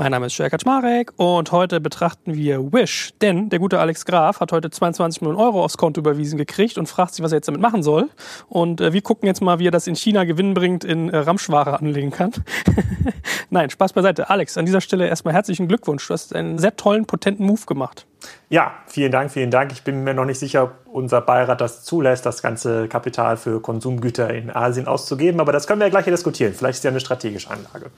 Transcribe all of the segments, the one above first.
Mein Name ist Jörg Kaczmarek und heute betrachten wir Wish, denn der gute Alex Graf hat heute 22 Millionen Euro aufs Konto überwiesen gekriegt und fragt sich, was er jetzt damit machen soll. Und äh, wir gucken jetzt mal, wie er das in China gewinnbringend in äh, Ramschware anlegen kann. Nein, Spaß beiseite. Alex, an dieser Stelle erstmal herzlichen Glückwunsch. Du hast einen sehr tollen, potenten Move gemacht. Ja, vielen Dank, vielen Dank. Ich bin mir noch nicht sicher, ob unser Beirat das zulässt, das ganze Kapital für Konsumgüter in Asien auszugeben. Aber das können wir ja gleich hier diskutieren. Vielleicht ist ja eine strategische Anlage.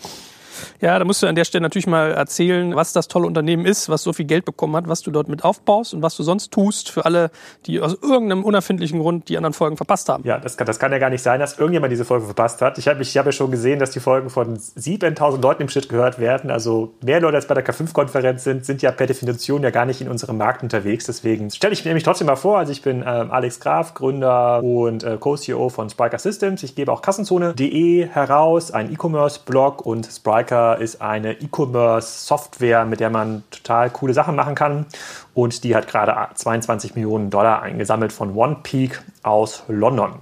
Ja, da musst du an der Stelle natürlich mal erzählen, was das tolle Unternehmen ist, was so viel Geld bekommen hat, was du dort mit aufbaust und was du sonst tust für alle, die aus irgendeinem unerfindlichen Grund die anderen Folgen verpasst haben. Ja, das kann, das kann ja gar nicht sein, dass irgendjemand diese Folge verpasst hat. Ich habe ich hab ja schon gesehen, dass die Folgen von 7000 Leuten im Schnitt gehört werden. Also mehr Leute als bei der K5-Konferenz sind, sind ja per Definition ja gar nicht in unserem Markt unterwegs. Deswegen stelle ich mir nämlich trotzdem mal vor, also ich bin ähm, Alex Graf, Gründer und äh, Co-CEO von Spriker Systems. Ich gebe auch Kassenzone.de heraus, ein E-Commerce-Blog und Spriker ist eine E-Commerce-Software, mit der man total coole Sachen machen kann. Und die hat gerade 22 Millionen Dollar eingesammelt von OnePeak aus London.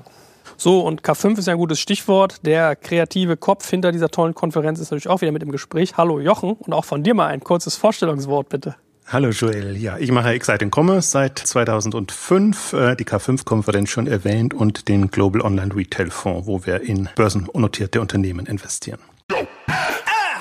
So, und K5 ist ja ein gutes Stichwort. Der kreative Kopf hinter dieser tollen Konferenz ist natürlich auch wieder mit im Gespräch. Hallo Jochen und auch von dir mal ein kurzes Vorstellungswort, bitte. Hallo Joel, ja, ich mache Exciting Commerce seit 2005, äh, die K5-Konferenz schon erwähnt und den Global Online Retail Fonds, wo wir in börsennotierte Unternehmen investieren.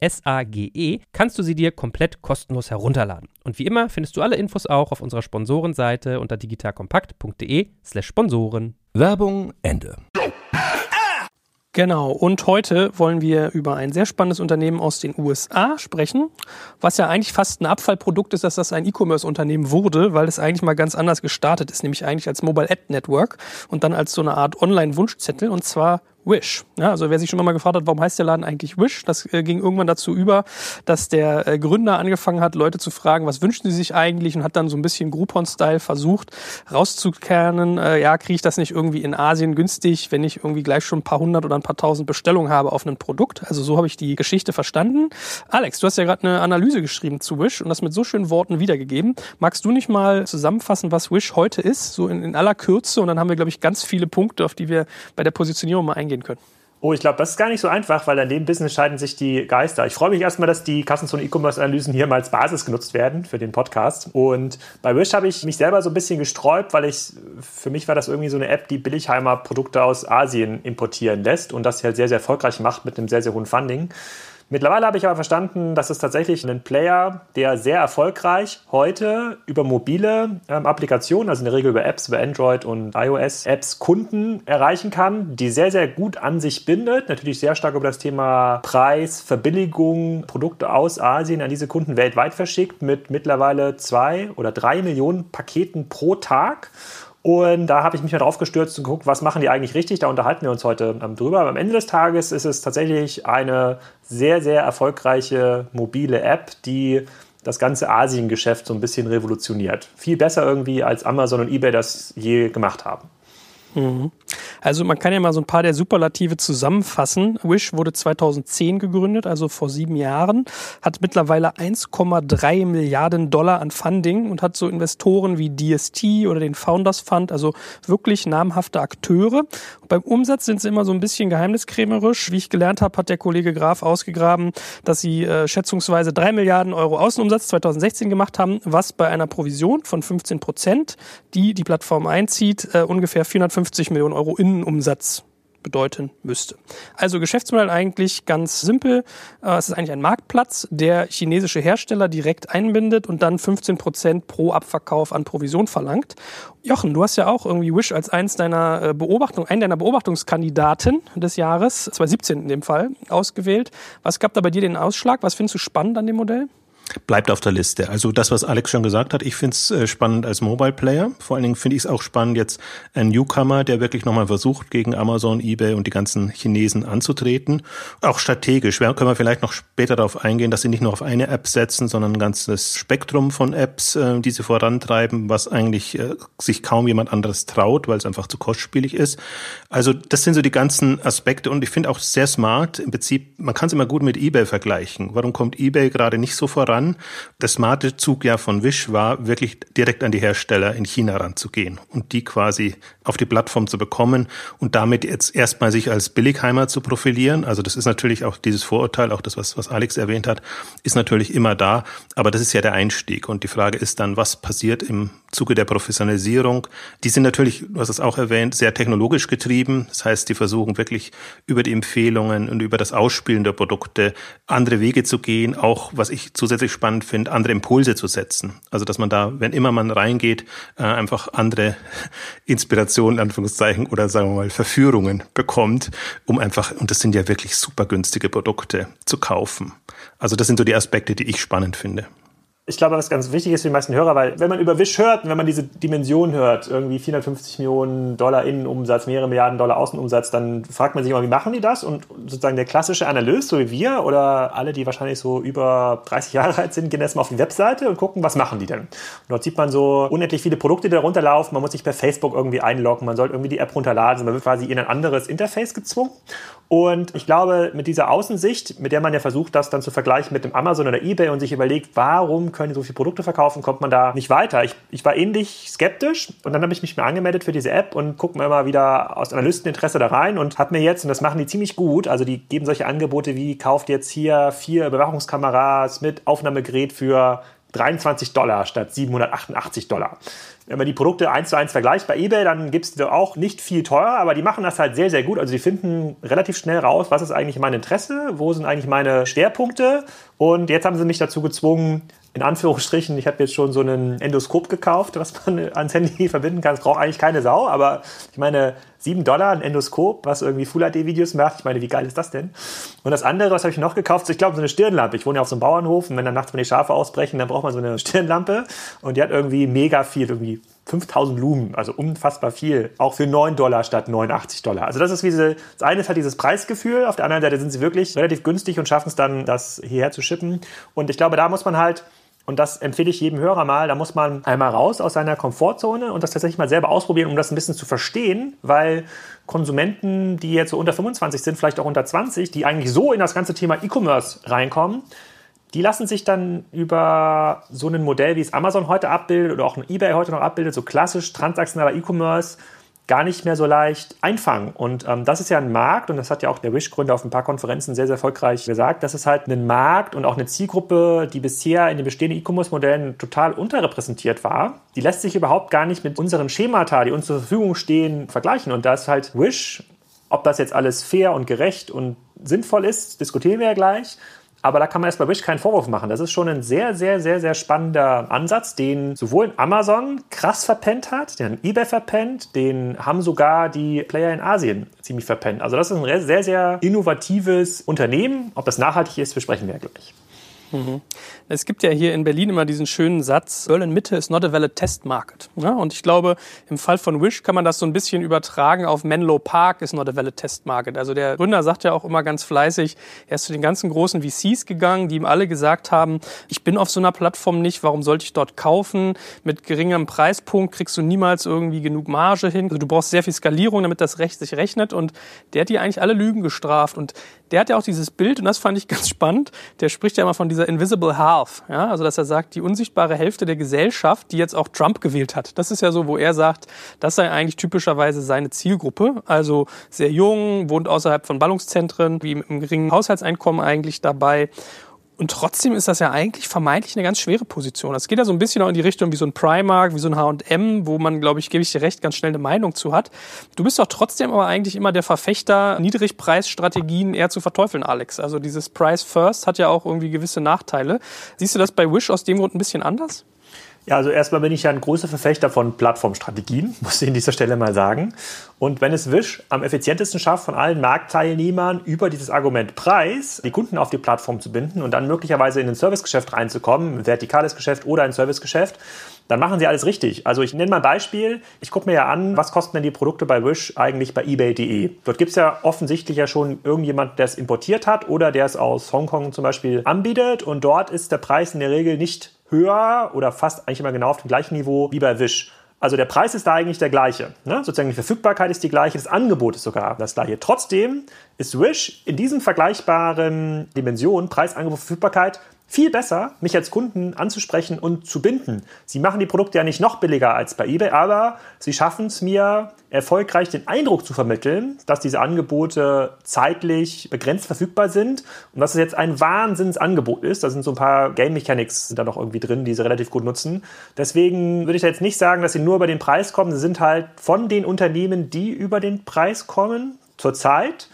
S-A-G-E, kannst du sie dir komplett kostenlos herunterladen. Und wie immer findest du alle Infos auch auf unserer Sponsorenseite unter digitalkompakt.de slash Sponsoren. Werbung Ende. Genau, und heute wollen wir über ein sehr spannendes Unternehmen aus den USA sprechen, was ja eigentlich fast ein Abfallprodukt ist, dass das ein E-Commerce-Unternehmen wurde, weil es eigentlich mal ganz anders gestartet ist, nämlich eigentlich als Mobile Ad Network und dann als so eine Art Online-Wunschzettel und zwar Wish. Ja, also wer sich schon mal gefragt hat, warum heißt der Laden eigentlich Wish, das äh, ging irgendwann dazu über, dass der äh, Gründer angefangen hat, Leute zu fragen, was wünschen sie sich eigentlich und hat dann so ein bisschen Groupon-Style versucht rauszukernen, äh, ja, kriege ich das nicht irgendwie in Asien günstig, wenn ich irgendwie gleich schon ein paar hundert oder ein paar tausend Bestellungen habe auf ein Produkt. Also so habe ich die Geschichte verstanden. Alex, du hast ja gerade eine Analyse geschrieben zu Wish und das mit so schönen Worten wiedergegeben. Magst du nicht mal zusammenfassen, was Wish heute ist, so in, in aller Kürze und dann haben wir, glaube ich, ganz viele Punkte, auf die wir bei der Positionierung mal eingehen eingehen können? Oh, ich glaube, das ist gar nicht so einfach, weil an dem Business scheiden sich die Geister. Ich freue mich erstmal, dass die Kassenzone E-Commerce-Analysen hier mal als Basis genutzt werden für den Podcast. Und bei Wish habe ich mich selber so ein bisschen gesträubt, weil ich, für mich war das irgendwie so eine App, die Billigheimer Produkte aus Asien importieren lässt und das halt sehr, sehr erfolgreich macht mit einem sehr, sehr hohen Funding. Mittlerweile habe ich aber verstanden, dass es tatsächlich einen Player, der sehr erfolgreich heute über mobile ähm, Applikationen, also in der Regel über Apps, über Android und iOS-Apps Kunden erreichen kann, die sehr, sehr gut an sich bindet. Natürlich sehr stark über das Thema Preis, Verbilligung, Produkte aus Asien an diese Kunden weltweit verschickt mit mittlerweile zwei oder drei Millionen Paketen pro Tag. Und da habe ich mich mal drauf gestürzt und geguckt, was machen die eigentlich richtig. Da unterhalten wir uns heute ähm, drüber. Aber am Ende des Tages ist es tatsächlich eine sehr, sehr erfolgreiche mobile App, die das ganze Asien-Geschäft so ein bisschen revolutioniert. Viel besser irgendwie, als Amazon und eBay das je gemacht haben. Mhm. Also man kann ja mal so ein paar der Superlative zusammenfassen. Wish wurde 2010 gegründet, also vor sieben Jahren, hat mittlerweile 1,3 Milliarden Dollar an Funding und hat so Investoren wie DST oder den Founders Fund, also wirklich namhafte Akteure. Und beim Umsatz sind sie immer so ein bisschen geheimniskrämerisch. Wie ich gelernt habe, hat der Kollege Graf ausgegraben, dass sie äh, schätzungsweise drei Milliarden Euro Außenumsatz 2016 gemacht haben, was bei einer Provision von 15 Prozent, die die Plattform einzieht, äh, ungefähr 450 Millionen Euro Innenumsatz bedeuten müsste. Also Geschäftsmodell eigentlich ganz simpel. Äh, es ist eigentlich ein Marktplatz, der chinesische Hersteller direkt einbindet und dann 15 Prozent pro Abverkauf an Provision verlangt. Jochen, du hast ja auch irgendwie Wish als eins deiner äh, Beobachtung, einen deiner Beobachtungskandidaten des Jahres, 2017 in dem Fall, ausgewählt. Was gab da bei dir den Ausschlag? Was findest du spannend an dem Modell? Bleibt auf der Liste. Also das, was Alex schon gesagt hat, ich finde es äh, spannend als Mobile Player. Vor allen Dingen finde ich es auch spannend, jetzt ein Newcomer, der wirklich nochmal versucht, gegen Amazon, eBay und die ganzen Chinesen anzutreten. Auch strategisch. Wir können wir vielleicht noch später darauf eingehen, dass sie nicht nur auf eine App setzen, sondern ein ganzes Spektrum von Apps, äh, die sie vorantreiben, was eigentlich äh, sich kaum jemand anderes traut, weil es einfach zu kostspielig ist. Also das sind so die ganzen Aspekte und ich finde auch sehr smart. Im Prinzip, man kann es immer gut mit eBay vergleichen. Warum kommt eBay gerade nicht so voran? Voran. Der smarte Zug ja von Wish war, wirklich direkt an die Hersteller in China ranzugehen und die quasi auf die Plattform zu bekommen und damit jetzt erstmal sich als Billigheimer zu profilieren. Also das ist natürlich auch dieses Vorurteil, auch das, was, was Alex erwähnt hat, ist natürlich immer da. Aber das ist ja der Einstieg. Und die Frage ist dann, was passiert im Zuge der Professionalisierung? Die sind natürlich, du hast es auch erwähnt, sehr technologisch getrieben. Das heißt, die versuchen wirklich über die Empfehlungen und über das Ausspielen der Produkte andere Wege zu gehen, auch was ich zusätzlich spannend finde, andere Impulse zu setzen. Also dass man da, wenn immer man reingeht, äh, einfach andere Inspirationen, Anführungszeichen, oder sagen wir mal Verführungen bekommt, um einfach, und das sind ja wirklich super günstige Produkte, zu kaufen. Also das sind so die Aspekte, die ich spannend finde ich glaube, was ganz wichtig ist für die meisten Hörer, weil wenn man über Wish hört und wenn man diese Dimension hört, irgendwie 450 Millionen Dollar Innenumsatz, mehrere Milliarden Dollar Außenumsatz, dann fragt man sich immer, wie machen die das? Und sozusagen der klassische Analyst, so wie wir oder alle, die wahrscheinlich so über 30 Jahre alt sind, gehen erstmal auf die Webseite und gucken, was machen die denn? Und dort sieht man so unendlich viele Produkte, die da runterlaufen. Man muss sich per Facebook irgendwie einloggen, man sollte irgendwie die App runterladen, man wird quasi in ein anderes Interface gezwungen. Und ich glaube, mit dieser Außensicht, mit der man ja versucht, das dann zu vergleichen mit dem Amazon oder eBay und sich überlegt, warum können die so viele Produkte verkaufen, kommt man da nicht weiter. Ich, ich war ähnlich skeptisch und dann habe ich mich mir angemeldet für diese App und gucke mir immer wieder aus Analysteninteresse da rein und habe mir jetzt, und das machen die ziemlich gut, also die geben solche Angebote wie, kauft jetzt hier vier Überwachungskameras mit Aufnahmegerät für 23 Dollar statt 788 Dollar. Wenn man die Produkte eins zu eins vergleicht bei eBay, dann gibt es auch nicht viel teurer, aber die machen das halt sehr, sehr gut. Also die finden relativ schnell raus, was ist eigentlich mein Interesse, wo sind eigentlich meine Schwerpunkte. Und jetzt haben sie mich dazu gezwungen, in Anführungsstrichen, ich habe jetzt schon so einen Endoskop gekauft, was man ans Handy verbinden kann. Das braucht eigentlich keine Sau, aber ich meine, 7 Dollar ein Endoskop, was irgendwie Full HD-Videos macht. Ich meine, wie geil ist das denn? Und das andere, was habe ich noch gekauft? Ich glaube, so eine Stirnlampe. Ich wohne ja auf so einem Bauernhof und wenn dann nachts mal die Schafe ausbrechen, dann braucht man so eine Stirnlampe und die hat irgendwie mega viel, irgendwie 5000 Lumen, also unfassbar viel, auch für 9 Dollar statt 89 Dollar. Also das ist wie diese, das eine ist halt dieses Preisgefühl, auf der anderen Seite sind sie wirklich relativ günstig und schaffen es dann, das hierher zu schippen. Und ich glaube, da muss man halt und das empfehle ich jedem Hörer mal. Da muss man einmal raus aus seiner Komfortzone und das tatsächlich mal selber ausprobieren, um das ein bisschen zu verstehen, weil Konsumenten, die jetzt so unter 25 sind, vielleicht auch unter 20, die eigentlich so in das ganze Thema E-Commerce reinkommen, die lassen sich dann über so ein Modell, wie es Amazon heute abbildet oder auch eBay heute noch abbildet, so klassisch transaktionaler E-Commerce, gar nicht mehr so leicht einfangen. Und ähm, das ist ja ein Markt, und das hat ja auch der Wish-Gründer auf ein paar Konferenzen sehr, sehr erfolgreich gesagt, das ist halt ein Markt und auch eine Zielgruppe, die bisher in den bestehenden E-Commerce-Modellen total unterrepräsentiert war. Die lässt sich überhaupt gar nicht mit unseren Schemata, die uns zur Verfügung stehen, vergleichen. Und da ist halt Wish, ob das jetzt alles fair und gerecht und sinnvoll ist, diskutieren wir ja gleich. Aber da kann man erst bei Wish keinen Vorwurf machen. Das ist schon ein sehr, sehr, sehr, sehr spannender Ansatz, den sowohl Amazon krass verpennt hat, den eBay verpennt, den haben sogar die Player in Asien ziemlich verpennt. Also das ist ein sehr, sehr innovatives Unternehmen. Ob das nachhaltig ist, besprechen wir ja gleich. Mhm. Es gibt ja hier in Berlin immer diesen schönen Satz, Berlin Mitte is not a valid test market. Ja, und ich glaube, im Fall von Wish kann man das so ein bisschen übertragen auf Menlo Park is not a valid test market. Also der Gründer sagt ja auch immer ganz fleißig, er ist zu den ganzen großen VCs gegangen, die ihm alle gesagt haben, ich bin auf so einer Plattform nicht, warum sollte ich dort kaufen? Mit geringem Preispunkt kriegst du niemals irgendwie genug Marge hin. Also du brauchst sehr viel Skalierung, damit das Recht sich rechnet. Und der hat die eigentlich alle Lügen gestraft. Und der hat ja auch dieses Bild, und das fand ich ganz spannend, der spricht ja immer von dieser Invisible Half. Ja? Also, dass er sagt, die unsichtbare Hälfte der Gesellschaft, die jetzt auch Trump gewählt hat. Das ist ja so, wo er sagt, das sei eigentlich typischerweise seine Zielgruppe. Also sehr jung, wohnt außerhalb von Ballungszentren, wie mit einem geringen Haushaltseinkommen eigentlich dabei. Und trotzdem ist das ja eigentlich vermeintlich eine ganz schwere Position. Das geht ja so ein bisschen auch in die Richtung wie so ein Primark, wie so ein H&M, wo man, glaube ich, gebe ich dir recht, ganz schnell eine Meinung zu hat. Du bist doch trotzdem aber eigentlich immer der Verfechter, Niedrigpreisstrategien eher zu verteufeln, Alex. Also dieses Price First hat ja auch irgendwie gewisse Nachteile. Siehst du das bei Wish aus dem Grund ein bisschen anders? Ja, also erstmal bin ich ja ein großer Verfechter von Plattformstrategien, muss ich an dieser Stelle mal sagen. Und wenn es Wish am effizientesten schafft, von allen Marktteilnehmern über dieses Argument Preis die Kunden auf die Plattform zu binden und dann möglicherweise in ein Servicegeschäft reinzukommen, ein vertikales Geschäft oder ein Servicegeschäft, dann machen sie alles richtig. Also ich nenne mal ein Beispiel. Ich gucke mir ja an, was kosten denn die Produkte bei Wish eigentlich bei eBay.de. Dort gibt es ja offensichtlich ja schon irgendjemand, der es importiert hat oder der es aus Hongkong zum Beispiel anbietet. Und dort ist der Preis in der Regel nicht höher oder fast eigentlich immer genau auf dem gleichen Niveau wie bei Wish. Also der Preis ist da eigentlich der gleiche. Ne? Sozusagen die Verfügbarkeit ist die gleiche, das Angebot ist sogar das gleiche. Trotzdem ist Wish in diesen vergleichbaren Dimensionen, Preis, Angebot, Verfügbarkeit, viel besser, mich als Kunden anzusprechen und zu binden. Sie machen die Produkte ja nicht noch billiger als bei eBay, aber sie schaffen es mir erfolgreich den Eindruck zu vermitteln, dass diese Angebote zeitlich begrenzt verfügbar sind und dass es jetzt ein Wahnsinnsangebot ist. Da sind so ein paar Game Mechanics da noch irgendwie drin, die sie relativ gut nutzen. Deswegen würde ich jetzt nicht sagen, dass sie nur über den Preis kommen. Sie sind halt von den Unternehmen, die über den Preis kommen, zurzeit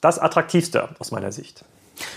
das attraktivste aus meiner Sicht.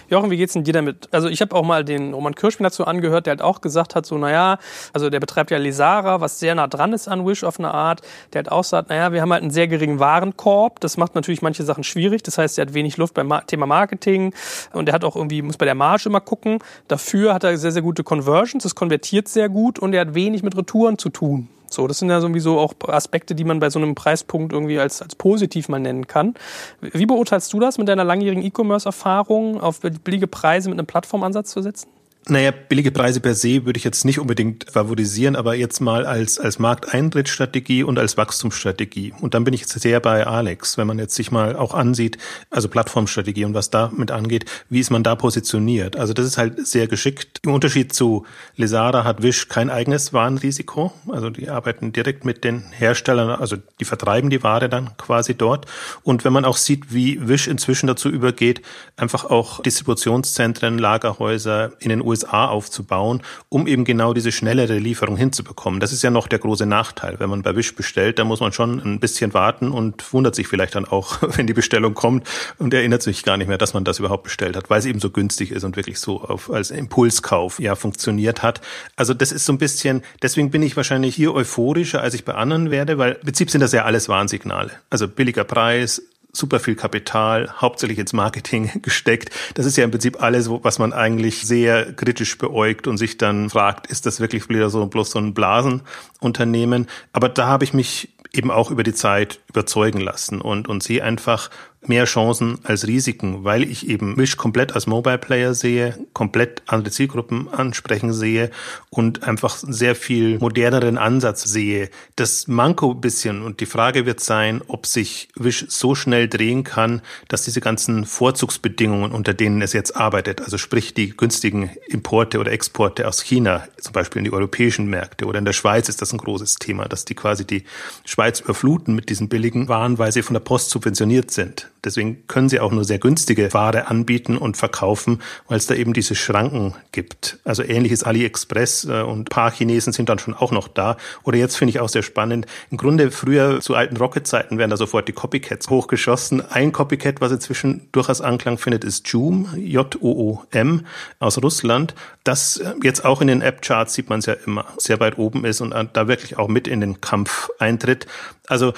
Jochen, wie geht's denn dir damit? Also ich habe auch mal den Roman Kirschmann dazu angehört, der halt auch gesagt hat, so naja, also der betreibt ja Lesara, was sehr nah dran ist an Wish auf eine Art. Der hat auch gesagt, naja, wir haben halt einen sehr geringen Warenkorb. Das macht natürlich manche Sachen schwierig. Das heißt, er hat wenig Luft beim Thema Marketing und er hat auch irgendwie, muss bei der Marge immer gucken. Dafür hat er sehr, sehr gute Conversions, das konvertiert sehr gut und er hat wenig mit Retouren zu tun. So, das sind ja sowieso auch Aspekte, die man bei so einem Preispunkt irgendwie als, als positiv mal nennen kann. Wie beurteilst du das mit deiner langjährigen E-Commerce-Erfahrung, auf billige Preise mit einem Plattformansatz zu setzen? Naja, billige Preise per se würde ich jetzt nicht unbedingt favorisieren, aber jetzt mal als, als Markteintrittsstrategie und als Wachstumsstrategie. Und dann bin ich jetzt sehr bei Alex, wenn man jetzt sich mal auch ansieht, also Plattformstrategie und was damit angeht, wie ist man da positioniert? Also das ist halt sehr geschickt. Im Unterschied zu Lesara hat Wish kein eigenes Warenrisiko. Also die arbeiten direkt mit den Herstellern, also die vertreiben die Ware dann quasi dort. Und wenn man auch sieht, wie Wish inzwischen dazu übergeht, einfach auch Distributionszentren, Lagerhäuser in den USA aufzubauen, um eben genau diese schnellere Lieferung hinzubekommen. Das ist ja noch der große Nachteil. Wenn man bei Wish bestellt, da muss man schon ein bisschen warten und wundert sich vielleicht dann auch, wenn die Bestellung kommt und erinnert sich gar nicht mehr, dass man das überhaupt bestellt hat, weil es eben so günstig ist und wirklich so auf, als Impulskauf ja funktioniert hat. Also das ist so ein bisschen, deswegen bin ich wahrscheinlich hier euphorischer, als ich bei anderen werde, weil im Prinzip sind das ja alles Warnsignale. Also billiger Preis, super viel Kapital, hauptsächlich ins Marketing gesteckt. Das ist ja im Prinzip alles, was man eigentlich sehr kritisch beäugt und sich dann fragt, ist das wirklich wieder so bloß so ein Blasenunternehmen? Aber da habe ich mich eben auch über die Zeit überzeugen lassen und, und sehe einfach mehr Chancen als Risiken, weil ich eben Wish komplett als Mobile Player sehe, komplett andere Zielgruppen ansprechen sehe und einfach sehr viel moderneren Ansatz sehe. Das Manko bisschen und die Frage wird sein, ob sich Wish so schnell drehen kann, dass diese ganzen Vorzugsbedingungen, unter denen es jetzt arbeitet, also sprich die günstigen Importe oder Exporte aus China, zum Beispiel in die europäischen Märkte oder in der Schweiz ist das ein großes Thema, dass die quasi die Schweiz überfluten mit diesen billigen Waren, weil sie von der Post subventioniert sind. Deswegen können sie auch nur sehr günstige Ware anbieten und verkaufen, weil es da eben diese Schranken gibt. Also ähnliches AliExpress äh, und paar Chinesen sind dann schon auch noch da. Oder jetzt finde ich auch sehr spannend. Im Grunde früher zu alten Rocket-Zeiten werden da sofort die Copycats hochgeschossen. Ein Copycat, was inzwischen durchaus Anklang findet, ist Joom, J-O-O-M aus Russland. Das äh, jetzt auch in den App-Charts sieht man es ja immer sehr weit oben ist und da wirklich auch mit in den Kampf eintritt. Also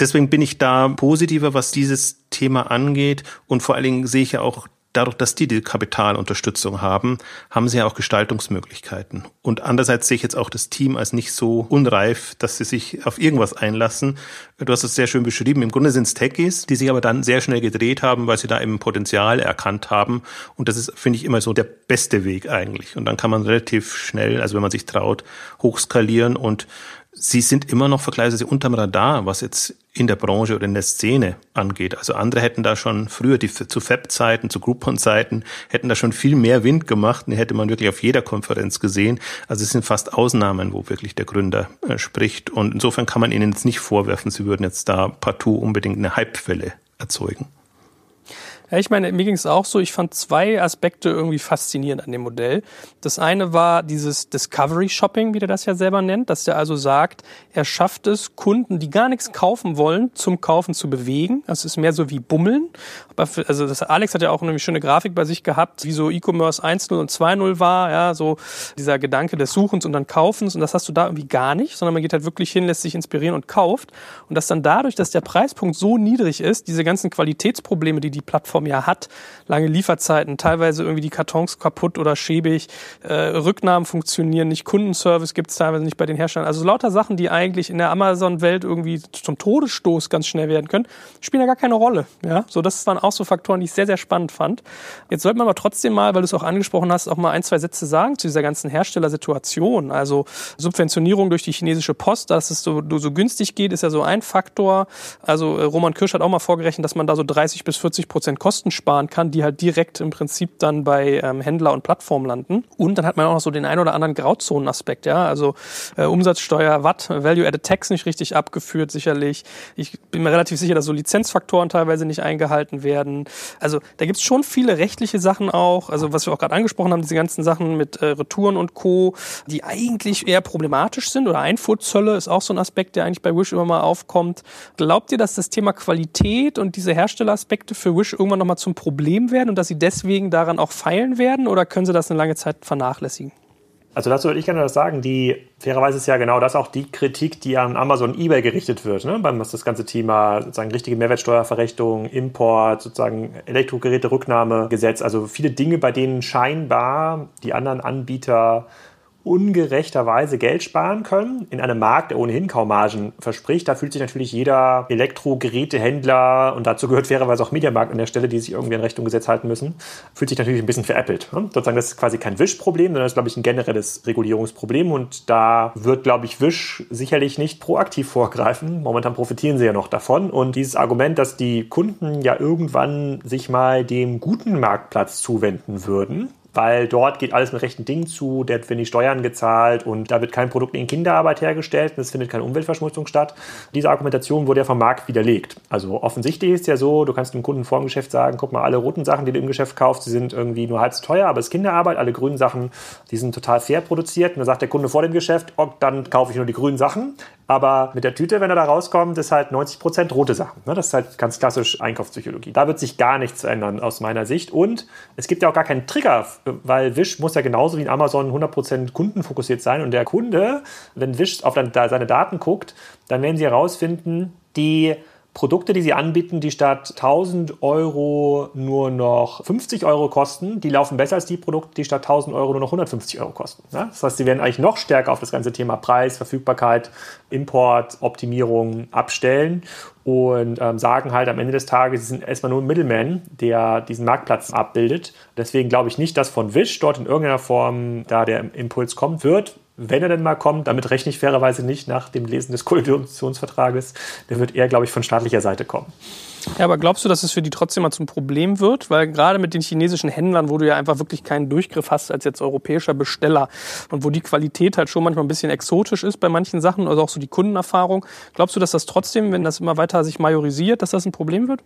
deswegen bin ich da positiver, was dieses Thema angeht. Und vor allen Dingen sehe ich ja auch dadurch, dass die die Kapitalunterstützung haben, haben sie ja auch Gestaltungsmöglichkeiten. Und andererseits sehe ich jetzt auch das Team als nicht so unreif, dass sie sich auf irgendwas einlassen. Du hast es sehr schön beschrieben. Im Grunde sind es Techies, die sich aber dann sehr schnell gedreht haben, weil sie da eben Potenzial erkannt haben. Und das ist, finde ich, immer so der beste Weg eigentlich. Und dann kann man relativ schnell, also wenn man sich traut, hochskalieren und Sie sind immer noch vergleichsweise unterm Radar, was jetzt in der Branche oder in der Szene angeht. Also andere hätten da schon früher die, zu FAB-Zeiten, zu Groupon-Zeiten, hätten da schon viel mehr Wind gemacht. Die hätte man wirklich auf jeder Konferenz gesehen. Also es sind fast Ausnahmen, wo wirklich der Gründer äh, spricht. Und insofern kann man ihnen jetzt nicht vorwerfen, sie würden jetzt da partout unbedingt eine Hypewelle erzeugen. Ja, ich meine, mir ging es auch so. Ich fand zwei Aspekte irgendwie faszinierend an dem Modell. Das eine war dieses Discovery Shopping, wie der das ja selber nennt, dass der also sagt, er schafft es, Kunden, die gar nichts kaufen wollen, zum Kaufen zu bewegen. Das ist mehr so wie Bummeln. Aber für, also das, Alex hat ja auch eine schöne Grafik bei sich gehabt, wie so E-Commerce 1.0 und 2.0 war, ja, so dieser Gedanke des Suchens und dann Kaufens. Und das hast du da irgendwie gar nicht, sondern man geht halt wirklich hin, lässt sich inspirieren und kauft. Und dass dann dadurch, dass der Preispunkt so niedrig ist, diese ganzen Qualitätsprobleme, die die Plattform Plattform ja hat. Lange Lieferzeiten, teilweise irgendwie die Kartons kaputt oder schäbig, äh, Rücknahmen funktionieren nicht, Kundenservice gibt es teilweise nicht bei den Herstellern. Also lauter Sachen, die eigentlich in der Amazon-Welt irgendwie zum Todesstoß ganz schnell werden können, spielen da gar keine Rolle. Ja, so das waren auch so Faktoren, die ich sehr, sehr spannend fand. Jetzt sollte man aber trotzdem mal, weil du es auch angesprochen hast, auch mal ein, zwei Sätze sagen zu dieser ganzen Herstellersituation. Also Subventionierung durch die chinesische Post, dass es so, so günstig geht, ist ja so ein Faktor. Also äh, Roman Kirsch hat auch mal vorgerechnet, dass man da so 30 bis 40 Prozent Kosten Kosten sparen kann, die halt direkt im Prinzip dann bei ähm, Händler und Plattformen landen. Und dann hat man auch noch so den ein oder anderen Grauzonenaspekt, ja, also äh, Umsatzsteuer, Watt, Value-Added Tax nicht richtig abgeführt, sicherlich. Ich bin mir relativ sicher, dass so Lizenzfaktoren teilweise nicht eingehalten werden. Also da gibt's schon viele rechtliche Sachen auch, also was wir auch gerade angesprochen haben, diese ganzen Sachen mit äh, Retouren und Co., die eigentlich eher problematisch sind oder Einfuhrzölle ist auch so ein Aspekt, der eigentlich bei Wish immer mal aufkommt. Glaubt ihr, dass das Thema Qualität und diese Herstelleraspekte für Wish irgendwann nochmal zum Problem werden und dass sie deswegen daran auch feilen werden oder können sie das eine lange Zeit vernachlässigen? Also dazu würde ich gerne was sagen. Die, fairerweise ist ja genau das auch die Kritik, die an Amazon und eBay gerichtet wird, ne? beim das ganze Thema sozusagen richtige Mehrwertsteuerverrechnung, Import, sozusagen Elektrogeräte-Rücknahmegesetz, also viele Dinge, bei denen scheinbar die anderen Anbieter ungerechterweise Geld sparen können in einem Markt, der ohnehin kaum Margen verspricht. Da fühlt sich natürlich jeder Elektrogerätehändler und dazu gehört fairerweise auch Mediamarkt an der Stelle, die sich irgendwie in Rechnung gesetzt halten müssen, fühlt sich natürlich ein bisschen veräppelt. Ne? Sozusagen, das ist quasi kein Wischproblem, sondern das ist, glaube ich, ein generelles Regulierungsproblem und da wird, glaube ich, Wisch sicherlich nicht proaktiv vorgreifen. Momentan profitieren sie ja noch davon und dieses Argument, dass die Kunden ja irgendwann sich mal dem guten Marktplatz zuwenden würden, weil dort geht alles mit rechten Dingen zu, dort werden die Steuern gezahlt und da wird kein Produkt in Kinderarbeit hergestellt und es findet keine Umweltverschmutzung statt. Diese Argumentation wurde ja vom Markt widerlegt. Also offensichtlich ist ja so, du kannst dem Kunden vor dem Geschäft sagen, guck mal, alle roten Sachen, die du im Geschäft kaufst, die sind irgendwie nur halb so teuer, aber es ist Kinderarbeit, alle grünen Sachen, die sind total fair produziert. Und dann sagt der Kunde vor dem Geschäft, oh, dann kaufe ich nur die grünen Sachen. Aber mit der Tüte, wenn er da rauskommt, ist halt 90% rote Sachen. Ne? Das ist halt ganz klassisch Einkaufspsychologie. Da wird sich gar nichts ändern aus meiner Sicht. Und es gibt ja auch gar keinen Trigger, weil Wish muss ja genauso wie in Amazon 100% kundenfokussiert sein. Und der Kunde, wenn Wish auf seine Daten guckt, dann werden sie herausfinden, die Produkte, die sie anbieten, die statt 1000 Euro nur noch 50 Euro kosten, die laufen besser als die Produkte, die statt 1000 Euro nur noch 150 Euro kosten. Das heißt, sie werden eigentlich noch stärker auf das ganze Thema Preis, Verfügbarkeit, Import, Optimierung abstellen und ähm, sagen halt am Ende des Tages, sie sind erstmal nur ein Middleman, der diesen Marktplatz abbildet. Deswegen glaube ich nicht, dass von Wish dort in irgendeiner Form da der Impuls kommt wird wenn er denn mal kommt, damit rechne ich fairerweise nicht nach dem Lesen des Koalitionsvertrages, der wird eher, glaube ich, von staatlicher Seite kommen. Ja, aber glaubst du, dass es für die trotzdem mal zum Problem wird? Weil gerade mit den chinesischen Händlern, wo du ja einfach wirklich keinen Durchgriff hast als jetzt europäischer Besteller und wo die Qualität halt schon manchmal ein bisschen exotisch ist bei manchen Sachen, also auch so die Kundenerfahrung, glaubst du, dass das trotzdem, wenn das immer weiter sich majorisiert, dass das ein Problem wird?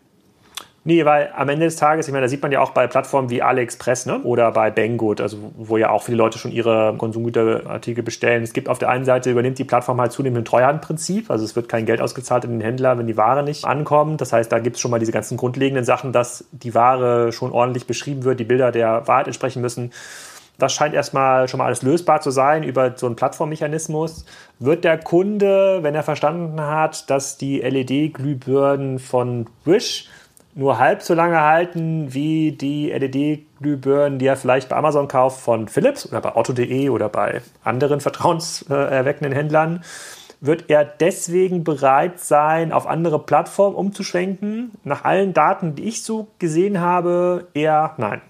Nee, weil am Ende des Tages, ich meine, da sieht man ja auch bei Plattformen wie AliExpress ne? oder bei Banggood, also wo ja auch viele Leute schon ihre Konsumgüterartikel bestellen. Es gibt auf der einen Seite übernimmt die Plattform halt zunehmend ein Treuhandprinzip, also es wird kein Geld ausgezahlt in den Händler, wenn die Ware nicht ankommt. Das heißt, da gibt es schon mal diese ganzen grundlegenden Sachen, dass die Ware schon ordentlich beschrieben wird, die Bilder der Wahrheit entsprechen müssen. Das scheint erstmal schon mal alles lösbar zu sein über so einen Plattformmechanismus. Wird der Kunde, wenn er verstanden hat, dass die LED-Glühbirnen von Wish nur halb so lange halten wie die LED-Glühbirnen, die er vielleicht bei Amazon kauft von Philips oder bei Otto.de oder bei anderen vertrauenserweckenden Händlern. Wird er deswegen bereit sein, auf andere Plattformen umzuschwenken? Nach allen Daten, die ich so gesehen habe, eher nein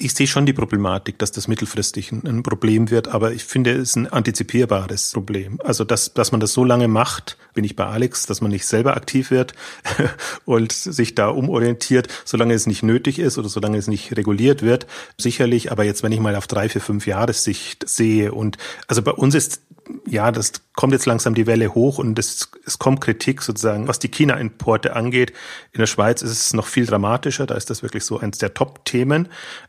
ich sehe schon die Problematik, dass das mittelfristig ein Problem wird, aber ich finde, es ist ein antizipierbares Problem. Also, dass, dass man das so lange macht, bin ich bei Alex, dass man nicht selber aktiv wird und sich da umorientiert, solange es nicht nötig ist oder solange es nicht reguliert wird. Sicherlich, aber jetzt, wenn ich mal auf drei, vier, fünf Jahressicht sehe und also bei uns ist ja, das kommt jetzt langsam die Welle hoch und es, es kommt Kritik sozusagen, was die China-Importe angeht. In der Schweiz ist es noch viel dramatischer, da ist das wirklich so eins der Top-Themen.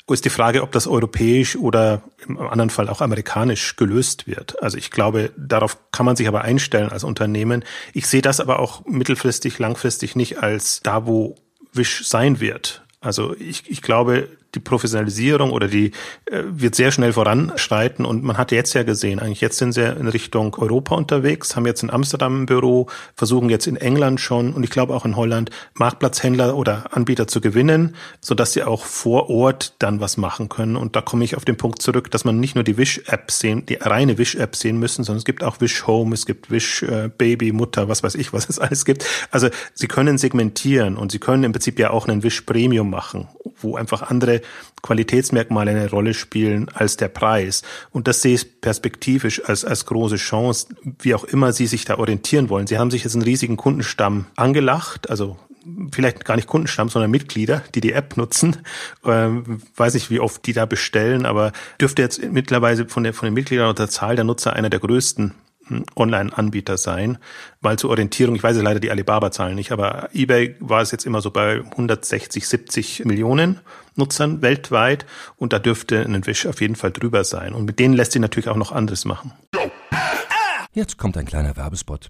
Ist die Frage, ob das europäisch oder im anderen Fall auch amerikanisch gelöst wird. Also ich glaube, darauf kann man sich aber einstellen als Unternehmen. Ich sehe das aber auch mittelfristig, langfristig nicht als da, wo Wish sein wird. Also ich, ich glaube, die Professionalisierung oder die äh, wird sehr schnell voranschreiten und man hat jetzt ja gesehen, eigentlich jetzt sind sie in Richtung Europa unterwegs, haben jetzt in Amsterdam ein Büro, versuchen jetzt in England schon und ich glaube auch in Holland Marktplatzhändler oder Anbieter zu gewinnen, so dass sie auch vor Ort dann was machen können und da komme ich auf den Punkt zurück, dass man nicht nur die Wish-App sehen, die reine Wish-App sehen müssen, sondern es gibt auch Wish Home, es gibt Wish äh, Baby, Mutter, was weiß ich, was es alles gibt. Also sie können segmentieren und sie können im Prinzip ja auch einen Wish Premium machen, wo einfach andere Qualitätsmerkmale eine Rolle spielen als der Preis. Und das sehe ich perspektivisch als, als große Chance, wie auch immer Sie sich da orientieren wollen. Sie haben sich jetzt einen riesigen Kundenstamm angelacht, also vielleicht gar nicht Kundenstamm, sondern Mitglieder, die die App nutzen. Ähm, weiß nicht, wie oft die da bestellen, aber dürfte jetzt mittlerweile von, der, von den Mitgliedern und der Zahl der Nutzer einer der größten Online-Anbieter sein, weil zur Orientierung, ich weiß leider die Alibaba-Zahlen nicht, aber eBay war es jetzt immer so bei 160, 70 Millionen Nutzern weltweit und da dürfte ein Wish auf jeden Fall drüber sein. Und mit denen lässt sich natürlich auch noch anderes machen. Jetzt kommt ein kleiner Werbespot.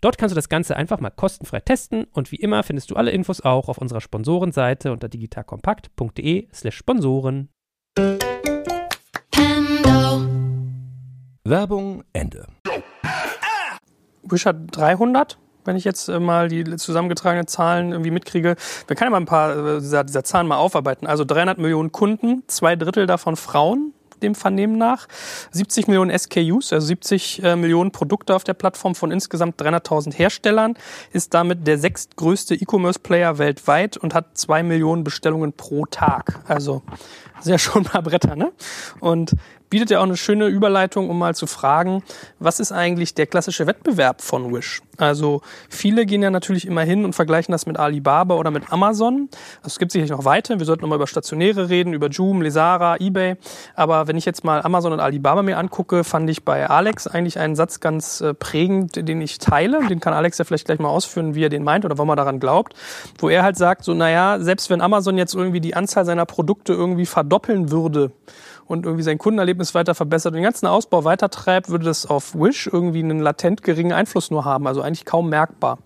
Dort kannst du das Ganze einfach mal kostenfrei testen und wie immer findest du alle Infos auch auf unserer Sponsorenseite unter digitalkompakt.de/slash Sponsoren. Werbung Ende. Wish hat 300 wenn ich jetzt äh, mal die zusammengetragenen Zahlen irgendwie mitkriege. Wir können ja mal ein paar äh, dieser, dieser Zahlen mal aufarbeiten. Also 300 Millionen Kunden, zwei Drittel davon Frauen, dem Vernehmen nach. 70 Millionen SKUs, also 70 äh, Millionen Produkte auf der Plattform von insgesamt 300.000 Herstellern, ist damit der sechstgrößte E-Commerce-Player weltweit und hat zwei Millionen Bestellungen pro Tag. Also sehr schon mal Bretter, ne? Und bietet ja auch eine schöne Überleitung, um mal zu fragen, was ist eigentlich der klassische Wettbewerb von Wish? Also viele gehen ja natürlich immer hin und vergleichen das mit Alibaba oder mit Amazon. Also es gibt sicherlich noch weiter. Wir sollten nochmal über Stationäre reden, über Joom, Lesara, eBay. Aber wenn ich jetzt mal Amazon und Alibaba mir angucke, fand ich bei Alex eigentlich einen Satz ganz äh, prägend, den ich teile. Den kann Alex ja vielleicht gleich mal ausführen, wie er den meint oder warum er daran glaubt. Wo er halt sagt, so naja, selbst wenn Amazon jetzt irgendwie die Anzahl seiner Produkte irgendwie verdoppeln würde, und irgendwie sein Kundenerlebnis weiter verbessert und den ganzen Ausbau weitertreibt, würde das auf Wish irgendwie einen latent geringen Einfluss nur haben, also eigentlich kaum merkbar.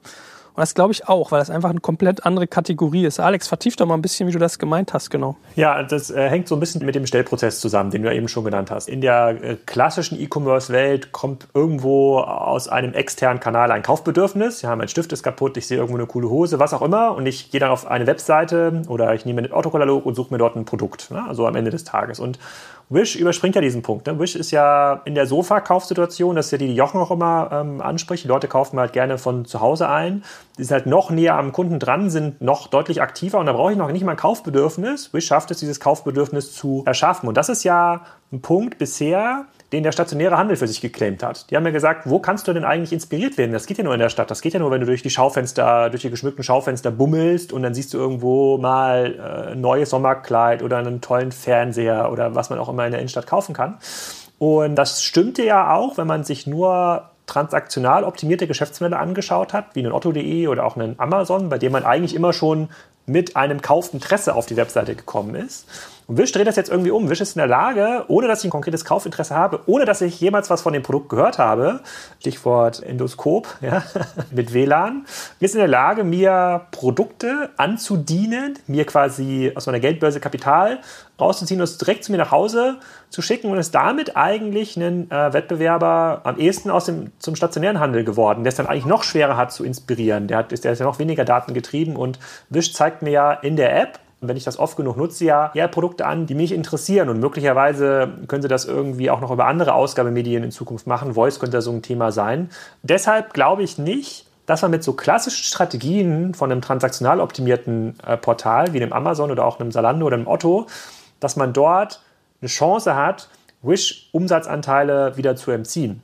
Und das glaube ich auch, weil das einfach eine komplett andere Kategorie ist. Alex, vertief doch mal ein bisschen, wie du das gemeint hast, genau. Ja, das äh, hängt so ein bisschen mit dem Bestellprozess zusammen, den du ja eben schon genannt hast. In der äh, klassischen E-Commerce-Welt kommt irgendwo aus einem externen Kanal ein Kaufbedürfnis. Ja, mein Stift ist kaputt, ich sehe irgendwo eine coole Hose, was auch immer. Und ich gehe dann auf eine Webseite oder ich nehme einen Autokatalog und suche mir dort ein Produkt. Ne? Also am Ende des Tages. Und Wish überspringt ja diesen Punkt. Ne? Wish ist ja in der Sofa-Kaufsituation, das ist ja die, die Jochen auch immer ähm, anspricht. Die Leute kaufen halt gerne von zu Hause ein. Die sind halt noch näher am Kunden dran, sind noch deutlich aktiver und da brauche ich noch nicht mal ein Kaufbedürfnis. Wish schafft es, dieses Kaufbedürfnis zu erschaffen. Und das ist ja ein Punkt bisher, den der stationäre Handel für sich geclaimt hat. Die haben ja gesagt, wo kannst du denn eigentlich inspiriert werden? Das geht ja nur in der Stadt. Das geht ja nur, wenn du durch die Schaufenster, durch die geschmückten Schaufenster bummelst und dann siehst du irgendwo mal äh, ein neues Sommerkleid oder einen tollen Fernseher oder was man auch immer in der Innenstadt kaufen kann. Und das stimmte ja auch, wenn man sich nur transaktional optimierte Geschäftsmodelle angeschaut hat, wie einen Otto.de oder auch einen Amazon, bei dem man eigentlich immer schon mit einem Kaufinteresse auf die Webseite gekommen ist. Und Wish dreht das jetzt irgendwie um. Wish ist in der Lage, ohne dass ich ein konkretes Kaufinteresse habe, ohne dass ich jemals was von dem Produkt gehört habe, Stichwort Endoskop, ja, mit WLAN, ist in der Lage, mir Produkte anzudienen, mir quasi aus meiner Geldbörse Kapital rauszuziehen und es direkt zu mir nach Hause zu schicken und ist damit eigentlich ein äh, Wettbewerber am ehesten aus dem, zum stationären Handel geworden, der es dann eigentlich noch schwerer hat zu inspirieren. Der, hat, der ist ja noch weniger Daten getrieben und Wish zeigt mir ja in der App, wenn ich das oft genug nutze, ja eher Produkte an, die mich interessieren. Und möglicherweise könnte das irgendwie auch noch über andere Ausgabemedien in Zukunft machen. Voice könnte so ein Thema sein. Deshalb glaube ich nicht, dass man mit so klassischen Strategien von einem transaktional optimierten äh, Portal wie einem Amazon oder auch einem Salando oder einem Otto, dass man dort eine Chance hat, Wish-Umsatzanteile wieder zu entziehen.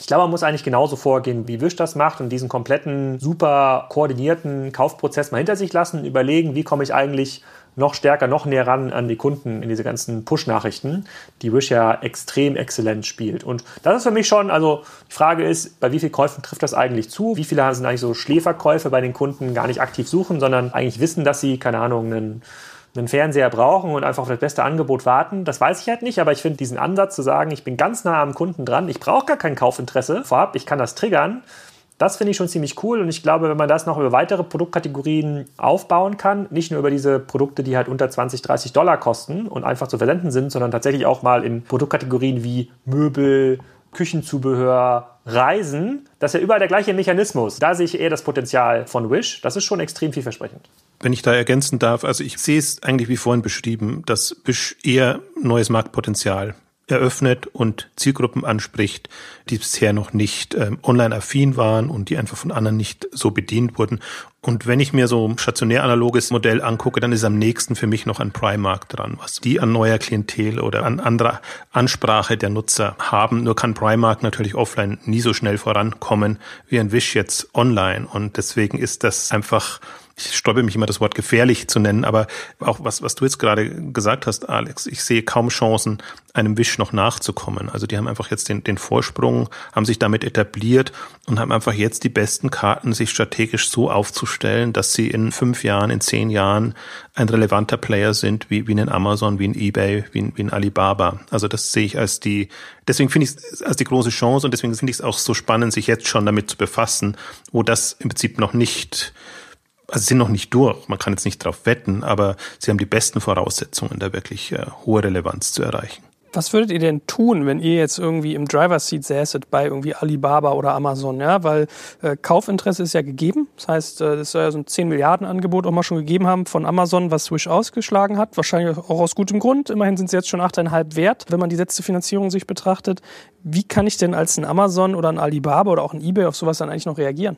Ich glaube, man muss eigentlich genauso vorgehen, wie Wish das macht und diesen kompletten, super koordinierten Kaufprozess mal hinter sich lassen, überlegen, wie komme ich eigentlich noch stärker, noch näher ran an die Kunden in diese ganzen Push-Nachrichten, die Wish ja extrem exzellent spielt. Und das ist für mich schon, also die Frage ist, bei wie vielen Käufen trifft das eigentlich zu? Wie viele sind eigentlich so Schläferkäufe bei den Kunden gar nicht aktiv suchen, sondern eigentlich wissen, dass sie, keine Ahnung, einen einen Fernseher brauchen und einfach auf das beste Angebot warten. Das weiß ich halt nicht, aber ich finde diesen Ansatz zu sagen, ich bin ganz nah am Kunden dran, ich brauche gar kein Kaufinteresse vorab, ich kann das triggern. Das finde ich schon ziemlich cool und ich glaube, wenn man das noch über weitere Produktkategorien aufbauen kann, nicht nur über diese Produkte, die halt unter 20, 30 Dollar kosten und einfach zu versenden sind, sondern tatsächlich auch mal in Produktkategorien wie Möbel, Küchenzubehör, Reisen, das ist ja überall der gleiche Mechanismus. Da sehe ich eher das Potenzial von Wish. Das ist schon extrem vielversprechend. Wenn ich da ergänzen darf, also ich sehe es eigentlich wie vorhin beschrieben, dass Wish eher neues Marktpotenzial eröffnet und Zielgruppen anspricht, die bisher noch nicht ähm, online affin waren und die einfach von anderen nicht so bedient wurden. Und wenn ich mir so ein stationär-analoges Modell angucke, dann ist am nächsten für mich noch ein Primark dran, was die an neuer Klientel oder an anderer Ansprache der Nutzer haben. Nur kann Primark natürlich offline nie so schnell vorankommen wie ein Wish jetzt online. Und deswegen ist das einfach ich stolpe mich immer das Wort gefährlich zu nennen, aber auch was, was du jetzt gerade gesagt hast, Alex, ich sehe kaum Chancen, einem Wisch noch nachzukommen. Also die haben einfach jetzt den, den Vorsprung, haben sich damit etabliert und haben einfach jetzt die besten Karten, sich strategisch so aufzustellen, dass sie in fünf Jahren, in zehn Jahren ein relevanter Player sind, wie, wie ein Amazon, wie ein eBay, wie ein, wie ein Alibaba. Also das sehe ich als die, deswegen finde ich es als die große Chance und deswegen finde ich es auch so spannend, sich jetzt schon damit zu befassen, wo das im Prinzip noch nicht also sind noch nicht durch, man kann jetzt nicht darauf wetten, aber sie haben die besten Voraussetzungen, da wirklich äh, hohe Relevanz zu erreichen. Was würdet ihr denn tun, wenn ihr jetzt irgendwie im Driver's Seat säßet bei irgendwie Alibaba oder Amazon, ja? Weil äh, Kaufinteresse ist ja gegeben. Das heißt, äh, soll ja so ein 10 Milliarden Angebot auch mal schon gegeben haben von Amazon, was Swish ausgeschlagen hat. Wahrscheinlich auch aus gutem Grund. Immerhin sind sie jetzt schon 8,5 wert, wenn man die letzte Finanzierung sich betrachtet. Wie kann ich denn als ein Amazon oder ein Alibaba oder auch ein eBay auf sowas dann eigentlich noch reagieren?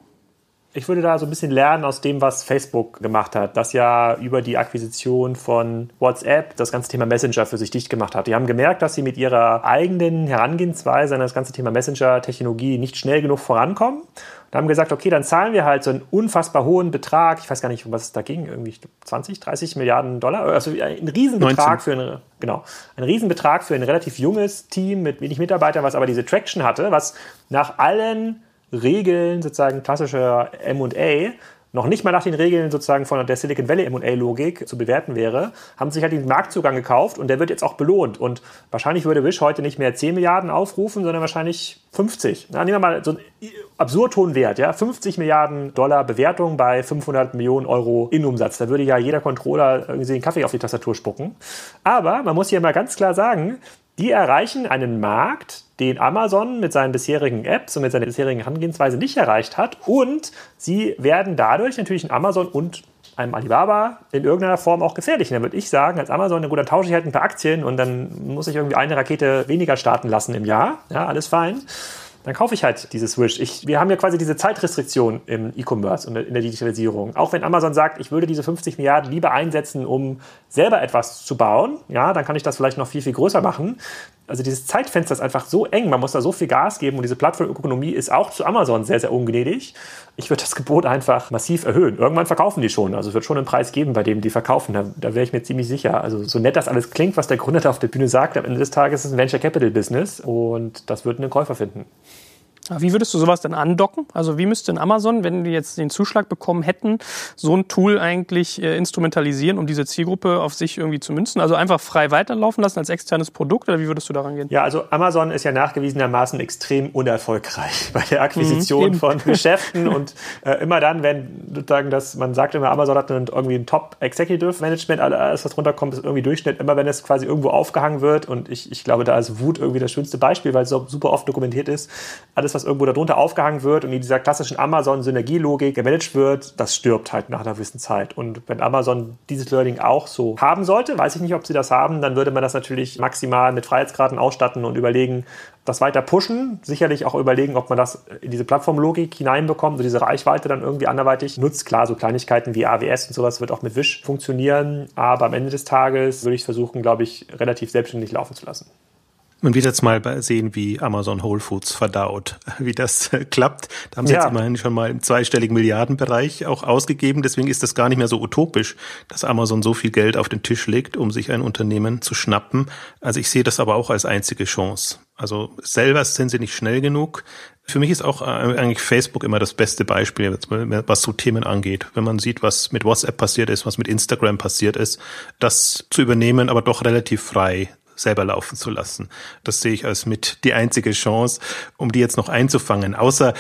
Ich würde da so ein bisschen lernen aus dem, was Facebook gemacht hat, das ja über die Akquisition von WhatsApp das ganze Thema Messenger für sich dicht gemacht hat. Die haben gemerkt, dass sie mit ihrer eigenen Herangehensweise an das ganze Thema Messenger-Technologie nicht schnell genug vorankommen und haben gesagt, okay, dann zahlen wir halt so einen unfassbar hohen Betrag, ich weiß gar nicht, um was es da ging, irgendwie 20, 30 Milliarden Dollar, also ein Riesenbetrag 19. für eine, genau, ein Riesenbetrag für ein relativ junges Team mit wenig Mitarbeitern, was aber diese Traction hatte, was nach allen Regeln sozusagen klassischer M&A noch nicht mal nach den Regeln sozusagen von der Silicon Valley M&A-Logik zu bewerten wäre, haben sich halt den Marktzugang gekauft und der wird jetzt auch belohnt. Und wahrscheinlich würde Wish heute nicht mehr 10 Milliarden aufrufen, sondern wahrscheinlich 50. Na, nehmen wir mal so einen absurd hohen Wert, ja, 50 Milliarden Dollar Bewertung bei 500 Millionen Euro Innenumsatz. Da würde ja jeder Controller irgendwie den Kaffee auf die Tastatur spucken. Aber man muss hier mal ganz klar sagen, die erreichen einen Markt, den Amazon mit seinen bisherigen Apps und mit seiner bisherigen Herangehensweise nicht erreicht hat. Und sie werden dadurch natürlich in Amazon und einem Alibaba in irgendeiner Form auch gefährlich. Und dann würde ich sagen, als Amazon, gut, dann tausche ich halt ein paar Aktien und dann muss ich irgendwie eine Rakete weniger starten lassen im Jahr. Ja, alles fein dann kaufe ich halt dieses Wish. Ich, wir haben ja quasi diese Zeitrestriktion im E-Commerce und in der Digitalisierung. Auch wenn Amazon sagt, ich würde diese 50 Milliarden lieber einsetzen, um selber etwas zu bauen, ja, dann kann ich das vielleicht noch viel, viel größer machen. Also dieses Zeitfenster ist einfach so eng, man muss da so viel Gas geben und diese Plattformökonomie ist auch zu Amazon sehr, sehr ungnädig. Ich würde das Gebot einfach massiv erhöhen. Irgendwann verkaufen die schon. Also es wird schon einen Preis geben, bei dem die verkaufen. Da, da wäre ich mir ziemlich sicher. Also so nett das alles klingt, was der Gründer da auf der Bühne sagt, am Ende des Tages ist es ein Venture Capital Business und das wird einen Käufer finden. Wie würdest du sowas denn andocken? Also wie müsste ein Amazon, wenn die jetzt den Zuschlag bekommen hätten, so ein Tool eigentlich äh, instrumentalisieren, um diese Zielgruppe auf sich irgendwie zu münzen? Also einfach frei weiterlaufen lassen als externes Produkt oder wie würdest du daran gehen? Ja, also Amazon ist ja nachgewiesenermaßen extrem unerfolgreich bei der Akquisition mhm, von Geschäften und äh, immer dann, wenn sozusagen das, man sagt immer, Amazon hat irgendwie ein Top Executive Management, alles was runterkommt, ist irgendwie Durchschnitt, immer wenn es quasi irgendwo aufgehangen wird und ich, ich glaube, da ist Wut irgendwie das schönste Beispiel, weil es so super oft dokumentiert ist. Alles, was irgendwo darunter aufgehangen wird und in dieser klassischen Amazon-Synergielogik gemanagt wird, das stirbt halt nach einer gewissen Zeit. Und wenn Amazon dieses Learning auch so haben sollte, weiß ich nicht, ob sie das haben, dann würde man das natürlich maximal mit Freiheitsgraden ausstatten und überlegen, das weiter pushen, sicherlich auch überlegen, ob man das in diese Plattformlogik hineinbekommt, so diese Reichweite dann irgendwie anderweitig nutzt. Klar, so Kleinigkeiten wie AWS und sowas wird auch mit Wish funktionieren, aber am Ende des Tages würde ich versuchen, glaube ich, relativ selbstständig laufen zu lassen. Man wird jetzt mal sehen, wie Amazon Whole Foods verdaut, wie das äh, klappt. Da haben sie ja. jetzt immerhin schon mal im zweistelligen Milliardenbereich auch ausgegeben. Deswegen ist das gar nicht mehr so utopisch, dass Amazon so viel Geld auf den Tisch legt, um sich ein Unternehmen zu schnappen. Also ich sehe das aber auch als einzige Chance. Also selber sind sie nicht schnell genug. Für mich ist auch äh, eigentlich Facebook immer das beste Beispiel, was so Themen angeht. Wenn man sieht, was mit WhatsApp passiert ist, was mit Instagram passiert ist, das zu übernehmen, aber doch relativ frei selber laufen zu lassen. Das sehe ich als mit die einzige Chance, um die jetzt noch einzufangen. Außer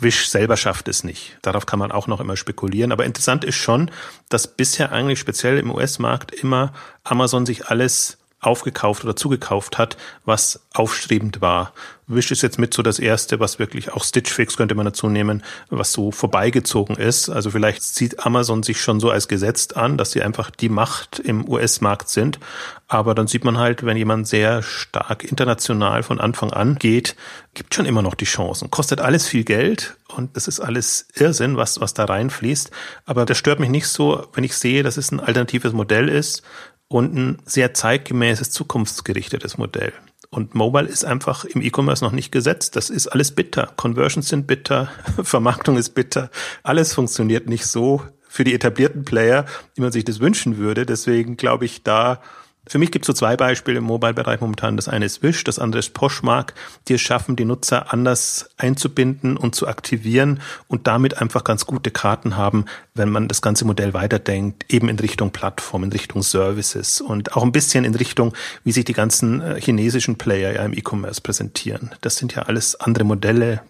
Wish selber schafft es nicht. Darauf kann man auch noch immer spekulieren. Aber interessant ist schon, dass bisher eigentlich speziell im US-Markt immer Amazon sich alles aufgekauft oder zugekauft hat, was aufstrebend war. Wish ist jetzt mit so das erste, was wirklich auch Stitch Fix könnte man dazu nehmen, was so vorbeigezogen ist. Also vielleicht sieht Amazon sich schon so als gesetzt an, dass sie einfach die Macht im US-Markt sind. Aber dann sieht man halt, wenn jemand sehr stark international von Anfang an geht, gibt schon immer noch die Chancen. Kostet alles viel Geld und das ist alles Irrsinn, was, was da reinfließt. Aber das stört mich nicht so, wenn ich sehe, dass es ein alternatives Modell ist und ein sehr zeitgemäßes, zukunftsgerichtetes Modell. Und Mobile ist einfach im E-Commerce noch nicht gesetzt. Das ist alles bitter. Conversions sind bitter, Vermarktung ist bitter. Alles funktioniert nicht so für die etablierten Player, wie man sich das wünschen würde. Deswegen glaube ich, da für mich gibt es so zwei Beispiele im Mobile-Bereich momentan. Das eine ist Wish, das andere ist Poshmark, die es schaffen, die Nutzer anders einzubinden und zu aktivieren und damit einfach ganz gute Karten haben, wenn man das ganze Modell weiterdenkt, eben in Richtung Plattform, in Richtung Services und auch ein bisschen in Richtung, wie sich die ganzen äh, chinesischen Player ja im E-Commerce präsentieren. Das sind ja alles andere Modelle,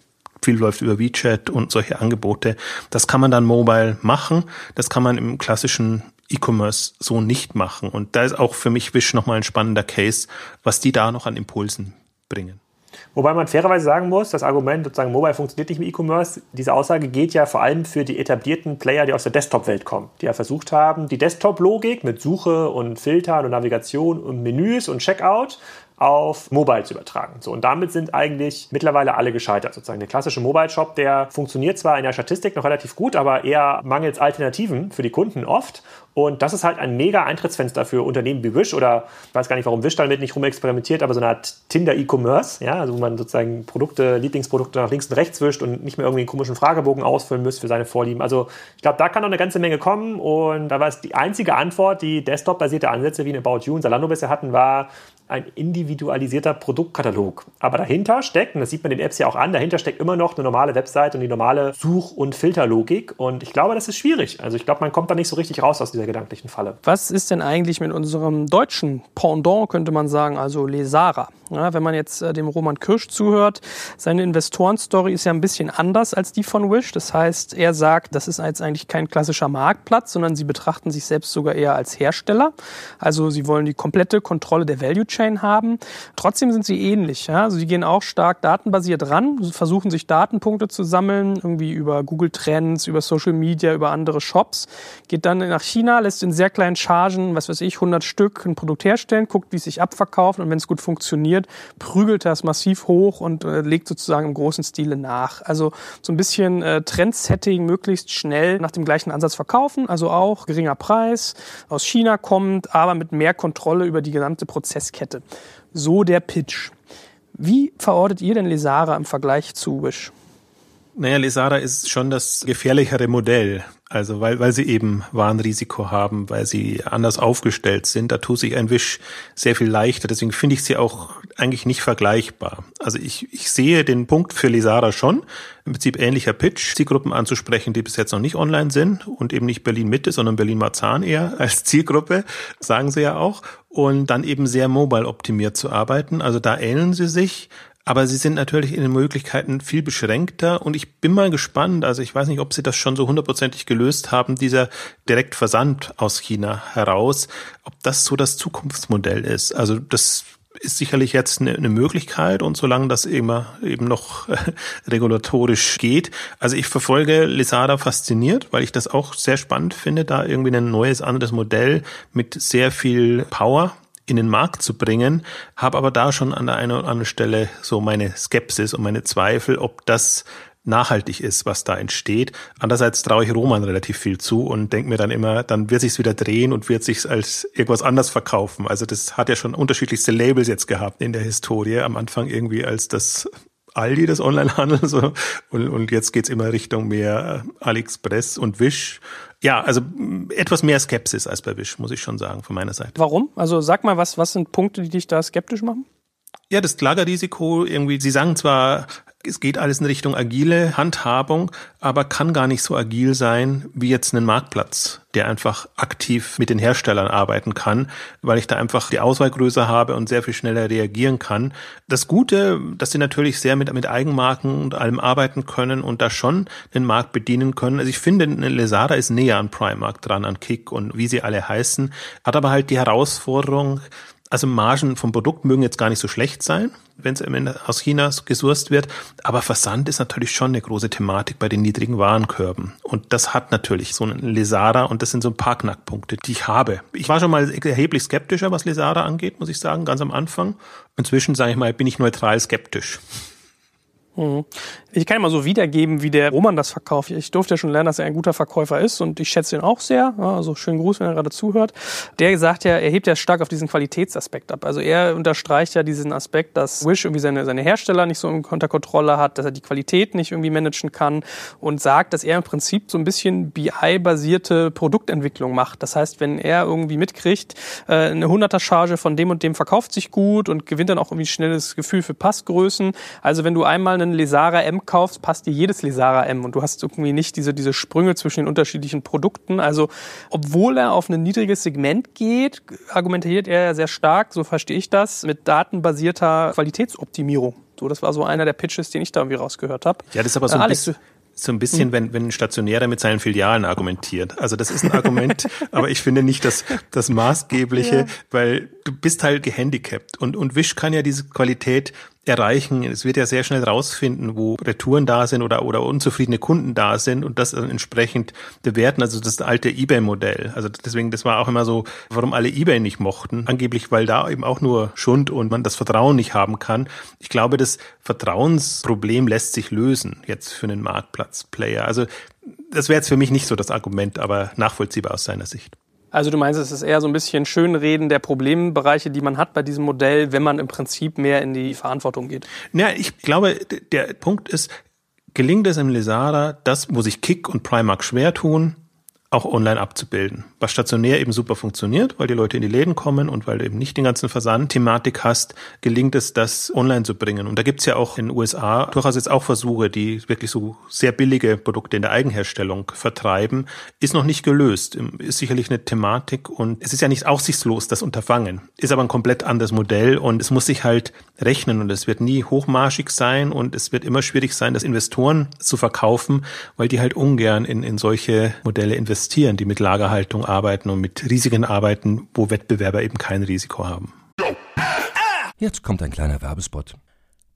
viel läuft über WeChat und solche Angebote. Das kann man dann mobile machen. Das kann man im klassischen E-Commerce so nicht machen. Und da ist auch für mich Wish nochmal ein spannender Case, was die da noch an Impulsen bringen. Wobei man fairerweise sagen muss, das Argument, sozusagen Mobile funktioniert nicht im E-Commerce, diese Aussage geht ja vor allem für die etablierten Player, die aus der Desktop-Welt kommen, die ja versucht haben, die Desktop-Logik mit Suche und Filtern und Navigation und Menüs und Checkout auf Mobile zu übertragen. So, und damit sind eigentlich mittlerweile alle gescheitert. Sozusagen der klassische Mobile-Shop, der funktioniert zwar in der Statistik noch relativ gut, aber eher mangels Alternativen für die Kunden oft. Und das ist halt ein mega Eintrittsfenster für Unternehmen wie Wish oder ich weiß gar nicht, warum Wish damit nicht rumexperimentiert, aber so eine Art Tinder E-Commerce, ja, also wo man sozusagen Produkte, Lieblingsprodukte nach links und rechts wischt und nicht mehr irgendwie einen komischen Fragebogen ausfüllen muss für seine Vorlieben. Also ich glaube, da kann noch eine ganze Menge kommen und da war es die einzige Antwort, die Desktop-basierte Ansätze wie eine About You und Zalando bisher hatten, war ein individualisierter Produktkatalog. Aber dahinter steckt, und das sieht man den Apps ja auch an, dahinter steckt immer noch eine normale Website und die normale Such- und Filterlogik. Und ich glaube, das ist schwierig. Also ich glaube, man kommt da nicht so richtig raus aus dieser gedanklichen Falle. Was ist denn eigentlich mit unserem deutschen Pendant, könnte man sagen, also Lesara? Ja, wenn man jetzt äh, dem Roman Kirsch zuhört, seine Investorenstory ist ja ein bisschen anders als die von Wish. Das heißt, er sagt, das ist jetzt eigentlich kein klassischer Marktplatz, sondern sie betrachten sich selbst sogar eher als Hersteller. Also sie wollen die komplette Kontrolle der Value Chain haben. Trotzdem sind sie ähnlich. Ja? Also sie gehen auch stark datenbasiert ran, versuchen sich Datenpunkte zu sammeln, irgendwie über Google Trends, über Social Media, über andere Shops, geht dann nach China, lässt in sehr kleinen Chargen, was weiß ich, 100 Stück ein Produkt herstellen, guckt, wie es sich abverkauft und wenn es gut funktioniert, prügelt er es massiv hoch und äh, legt sozusagen im großen Stile nach. Also so ein bisschen äh, Trendsetting, möglichst schnell nach dem gleichen Ansatz verkaufen, also auch geringer Preis, aus China kommt, aber mit mehr Kontrolle über die gesamte Prozesskette. So der Pitch. Wie verortet ihr denn Lesara im Vergleich zu Wish? Naja, Lesara ist schon das gefährlichere Modell. Also weil, weil sie eben Warnrisiko haben, weil sie anders aufgestellt sind. Da tut sich ein Wisch sehr viel leichter. Deswegen finde ich sie auch eigentlich nicht vergleichbar. Also ich, ich sehe den Punkt für Lisara schon. Im Prinzip ähnlicher Pitch, Zielgruppen anzusprechen, die bis jetzt noch nicht online sind und eben nicht Berlin-Mitte, sondern Berlin-Marzahn eher als Zielgruppe, sagen sie ja auch. Und dann eben sehr mobile optimiert zu arbeiten. Also da ähneln sie sich. Aber sie sind natürlich in den Möglichkeiten viel beschränkter und ich bin mal gespannt, also ich weiß nicht, ob sie das schon so hundertprozentig gelöst haben, dieser Direktversand aus China heraus, ob das so das Zukunftsmodell ist. Also das ist sicherlich jetzt eine, eine Möglichkeit und solange das immer eben noch äh, regulatorisch geht. Also ich verfolge Lisada fasziniert, weil ich das auch sehr spannend finde, da irgendwie ein neues, anderes Modell mit sehr viel Power in den Markt zu bringen, habe aber da schon an der einen oder anderen Stelle so meine Skepsis und meine Zweifel, ob das nachhaltig ist, was da entsteht. Andererseits traue ich Roman relativ viel zu und denke mir dann immer, dann wird sich's wieder drehen und wird sich's als irgendwas anders verkaufen. Also das hat ja schon unterschiedlichste Labels jetzt gehabt in der Historie. Am Anfang irgendwie als das Aldi, das Onlinehandel, so. Und, und jetzt geht's immer Richtung mehr AliExpress und Wish. Ja, also etwas mehr Skepsis als bei Wish, muss ich schon sagen, von meiner Seite. Warum? Also sag mal, was, was sind Punkte, die dich da skeptisch machen? Ja, das Lagerrisiko irgendwie, Sie sagen zwar, es geht alles in Richtung agile Handhabung, aber kann gar nicht so agil sein wie jetzt ein Marktplatz, der einfach aktiv mit den Herstellern arbeiten kann, weil ich da einfach die Auswahl größer habe und sehr viel schneller reagieren kann. Das Gute, dass sie natürlich sehr mit, mit Eigenmarken und allem arbeiten können und da schon den Markt bedienen können. Also ich finde, Lesada ist näher an Primark dran, an Kick und wie sie alle heißen, hat aber halt die Herausforderung, also Margen vom Produkt mögen jetzt gar nicht so schlecht sein, wenn es aus China gesourced wird, aber Versand ist natürlich schon eine große Thematik bei den niedrigen Warenkörben. Und das hat natürlich so einen Lesada und das sind so ein paar Knackpunkte, die ich habe. Ich war schon mal erheblich skeptischer, was Lesada angeht, muss ich sagen, ganz am Anfang. Inzwischen, sage ich mal, bin ich neutral skeptisch. Mhm. Ich kann mal so wiedergeben, wie der Roman das verkauft. Ich durfte ja schon lernen, dass er ein guter Verkäufer ist und ich schätze ihn auch sehr. Also schönen Gruß, wenn er gerade zuhört. Der sagt ja, er hebt ja stark auf diesen Qualitätsaspekt ab. Also er unterstreicht ja diesen Aspekt, dass Wish irgendwie seine, seine Hersteller nicht so unter Kontrolle hat, dass er die Qualität nicht irgendwie managen kann und sagt, dass er im Prinzip so ein bisschen BI-basierte Produktentwicklung macht. Das heißt, wenn er irgendwie mitkriegt, äh, eine 100er Charge von dem und dem verkauft sich gut und gewinnt dann auch irgendwie schnelles Gefühl für Passgrößen. Also wenn du einmal einen Lesara M kaufst, passt dir jedes Lesara M und du hast irgendwie nicht diese, diese Sprünge zwischen den unterschiedlichen Produkten. Also, obwohl er auf ein niedriges Segment geht, argumentiert er sehr stark, so verstehe ich das, mit datenbasierter Qualitätsoptimierung. So, das war so einer der Pitches, den ich da irgendwie rausgehört habe. Ja, das ist aber so ein Alex, bisschen so ein bisschen, hm. wenn, wenn ein Stationärer mit seinen Filialen argumentiert. Also das ist ein Argument, aber ich finde nicht das, das Maßgebliche, ja. weil du bist halt gehandicapt und, und Wish kann ja diese Qualität erreichen. Es wird ja sehr schnell rausfinden, wo Retouren da sind oder, oder unzufriedene Kunden da sind und das entsprechend bewerten. Also das alte eBay-Modell. Also deswegen, das war auch immer so, warum alle eBay nicht mochten. Angeblich, weil da eben auch nur Schund und man das Vertrauen nicht haben kann. Ich glaube, das Vertrauensproblem lässt sich lösen jetzt für einen Marktplatzplayer. Also das wäre jetzt für mich nicht so das Argument, aber nachvollziehbar aus seiner Sicht. Also du meinst, es ist eher so ein bisschen Schönreden der Problembereiche, die man hat bei diesem Modell, wenn man im Prinzip mehr in die Verantwortung geht? Ja, ich glaube, der Punkt ist, gelingt es im Lesada, das, wo sich Kick und Primark schwer tun, auch online abzubilden. Was stationär eben super funktioniert, weil die Leute in die Läden kommen und weil du eben nicht den ganzen Versand-Thematik hast, gelingt es, das online zu bringen. Und da gibt's ja auch in den USA durchaus jetzt auch Versuche, die wirklich so sehr billige Produkte in der Eigenherstellung vertreiben. Ist noch nicht gelöst, ist sicherlich eine Thematik und es ist ja nicht aussichtslos, das Unterfangen. Ist aber ein komplett anderes Modell und es muss sich halt rechnen und es wird nie hochmarschig sein und es wird immer schwierig sein, das Investoren zu verkaufen, weil die halt ungern in, in solche Modelle investieren investieren, die mit Lagerhaltung arbeiten und mit Risiken arbeiten, wo Wettbewerber eben kein Risiko haben. Jetzt kommt ein kleiner Werbespot.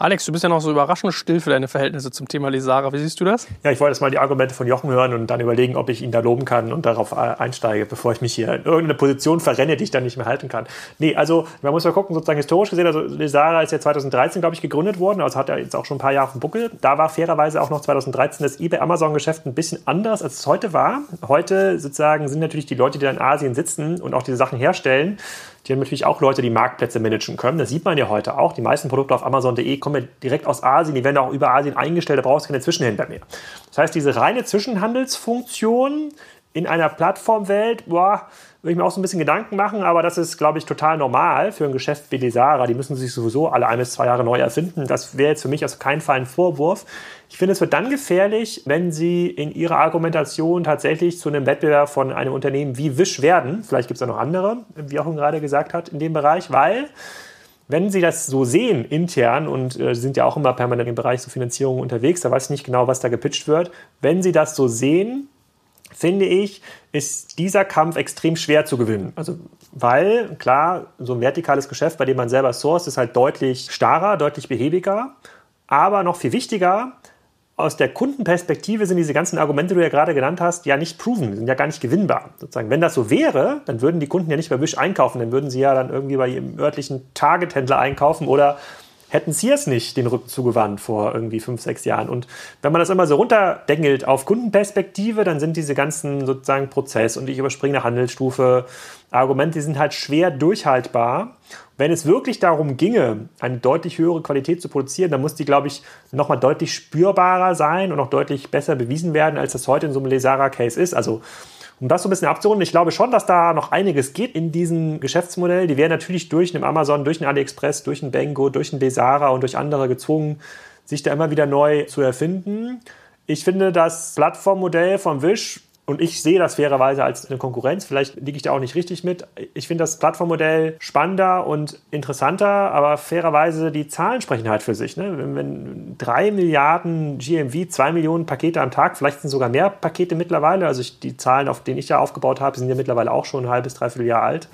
Alex, du bist ja noch so überraschend still für deine Verhältnisse zum Thema Lesara. Wie siehst du das? Ja, ich wollte jetzt mal die Argumente von Jochen hören und dann überlegen, ob ich ihn da loben kann und darauf einsteige, bevor ich mich hier in irgendeine Position verrenne, die ich dann nicht mehr halten kann. Nee, also man muss mal gucken, sozusagen historisch gesehen, also Lesara ist ja 2013, glaube ich, gegründet worden, also hat er jetzt auch schon ein paar Jahre auf dem Buckel. Da war fairerweise auch noch 2013 das eBay-Amazon-Geschäft ein bisschen anders, als es heute war. Heute sozusagen sind natürlich die Leute, die da in Asien sitzen und auch diese Sachen herstellen, die haben natürlich auch Leute, die Marktplätze managen können. Das sieht man ja heute auch. Die meisten Produkte auf Amazon.de kommen ja direkt aus Asien. Die werden auch über Asien eingestellt. Da brauchst du keine Zwischenhändler mehr. Das heißt, diese reine Zwischenhandelsfunktion in einer Plattformwelt, boah, würde ich mir auch so ein bisschen Gedanken machen, aber das ist, glaube ich, total normal für ein Geschäft wie Desara. Die müssen sich sowieso alle ein bis zwei Jahre neu erfinden. Das wäre jetzt für mich auf keinen Fall ein Vorwurf. Ich finde, es wird dann gefährlich, wenn sie in ihrer Argumentation tatsächlich zu einem Wettbewerb von einem Unternehmen wie Wish werden. Vielleicht gibt es ja noch andere, wie auch gerade gesagt hat, in dem Bereich, weil wenn Sie das so sehen intern und äh, sind ja auch immer permanent im Bereich zur Finanzierung unterwegs, da weiß ich nicht genau, was da gepitcht wird. Wenn Sie das so sehen, finde ich, ist dieser Kampf extrem schwer zu gewinnen. Also, weil, klar, so ein vertikales Geschäft, bei dem man selber source, ist halt deutlich starrer, deutlich behäbiger. Aber noch viel wichtiger, aus der Kundenperspektive sind diese ganzen Argumente, die du ja gerade genannt hast, ja nicht proven, sind ja gar nicht gewinnbar. Sozusagen, wenn das so wäre, dann würden die Kunden ja nicht bei Wish einkaufen, dann würden sie ja dann irgendwie bei ihrem örtlichen Target-Händler einkaufen oder hätten sie es nicht den Rücken zugewandt vor irgendwie fünf, sechs Jahren. Und wenn man das immer so runterdengelt auf Kundenperspektive, dann sind diese ganzen sozusagen Prozess und ich überspringe eine Handelsstufe Argumente, die sind halt schwer durchhaltbar. Wenn es wirklich darum ginge, eine deutlich höhere Qualität zu produzieren, dann muss die, glaube ich, nochmal deutlich spürbarer sein und auch deutlich besser bewiesen werden, als das heute in so einem Lesara-Case ist. Also um das so ein bisschen abzurunden, ich glaube schon, dass da noch einiges geht in diesem Geschäftsmodell. Die werden natürlich durch einen Amazon, durch einen AliExpress, durch einen Bengo, durch einen Desara und durch andere gezwungen, sich da immer wieder neu zu erfinden. Ich finde das Plattformmodell von Wish und ich sehe das fairerweise als eine Konkurrenz. Vielleicht liege ich da auch nicht richtig mit. Ich finde das Plattformmodell spannender und interessanter, aber fairerweise die Zahlen sprechen halt für sich. Ne? Wenn, wenn drei Milliarden GMV, zwei Millionen Pakete am Tag, vielleicht sind sogar mehr Pakete mittlerweile. Also ich, die Zahlen, auf denen ich ja aufgebaut habe, sind ja mittlerweile auch schon ein halbes, dreiviertel Jahr alt.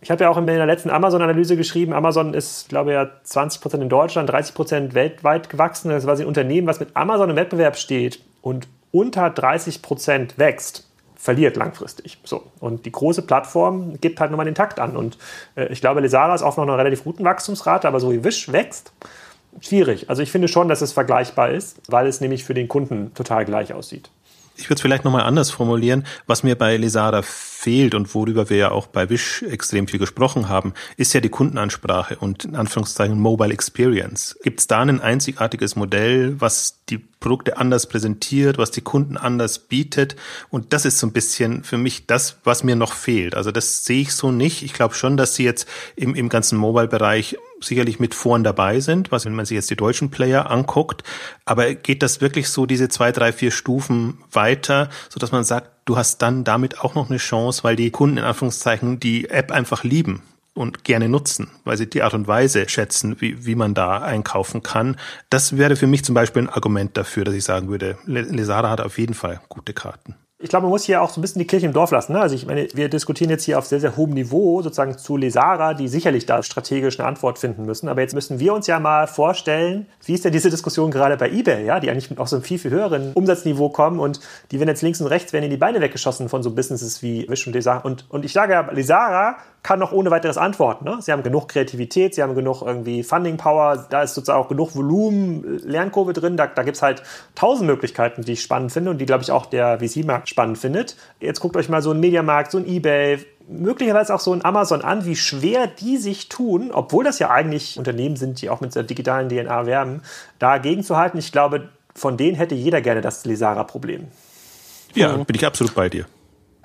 Ich habe ja auch in der letzten Amazon-Analyse geschrieben, Amazon ist, glaube ich, ja 20% in Deutschland, 30% weltweit gewachsen. Das ist quasi ein Unternehmen, was mit Amazon im Wettbewerb steht und unter 30 Prozent wächst, verliert langfristig. So. Und die große Plattform gibt halt nochmal den Takt an. Und äh, ich glaube, Lesara ist auch noch eine relativ guten Wachstumsrate, aber so wie Wish wächst, schwierig. Also ich finde schon, dass es vergleichbar ist, weil es nämlich für den Kunden total gleich aussieht. Ich würde es vielleicht nochmal anders formulieren. Was mir bei Lesara fehlt und worüber wir ja auch bei Wish extrem viel gesprochen haben, ist ja die Kundenansprache und in Anführungszeichen Mobile Experience. Gibt es da ein einzigartiges Modell, was die Produkte anders präsentiert, was die Kunden anders bietet? Und das ist so ein bisschen für mich das, was mir noch fehlt. Also das sehe ich so nicht. Ich glaube schon, dass sie jetzt im, im ganzen Mobile-Bereich sicherlich mit vorn dabei sind, was wenn man sich jetzt die deutschen Player anguckt. Aber geht das wirklich so diese zwei, drei, vier Stufen weiter, so dass man sagt, du hast dann damit auch noch eine Chance, weil die Kunden in Anführungszeichen die App einfach lieben und gerne nutzen, weil sie die Art und Weise schätzen, wie, wie man da einkaufen kann. Das wäre für mich zum Beispiel ein Argument dafür, dass ich sagen würde, Lesara hat auf jeden Fall gute Karten ich glaube, man muss hier auch so ein bisschen die Kirche im Dorf lassen. Ne? Also ich meine, wir diskutieren jetzt hier auf sehr, sehr hohem Niveau sozusagen zu Lesara, die sicherlich da strategisch eine Antwort finden müssen. Aber jetzt müssen wir uns ja mal vorstellen, wie ist denn diese Diskussion gerade bei eBay, ja, die eigentlich auf so einem viel, viel höheren Umsatzniveau kommen und die werden jetzt links und rechts werden in die Beine weggeschossen von so Businesses wie Wish und Lesara. Und, und ich sage ja, Lesara kann noch ohne weiteres antworten. Ne? Sie haben genug Kreativität, sie haben genug irgendwie Funding Power, da ist sozusagen auch genug Volumen, Lernkurve drin, da, da gibt es halt tausend Möglichkeiten, die ich spannend finde und die, glaube ich, auch der VC-Markt spannend findet. Jetzt guckt euch mal so ein Mediamarkt, so ein Ebay, möglicherweise auch so ein Amazon an, wie schwer die sich tun, obwohl das ja eigentlich Unternehmen sind, die auch mit der digitalen DNA werben, dagegen zu halten. Ich glaube, von denen hätte jeder gerne das Lesara-Problem. Ja, bin ich absolut bei dir.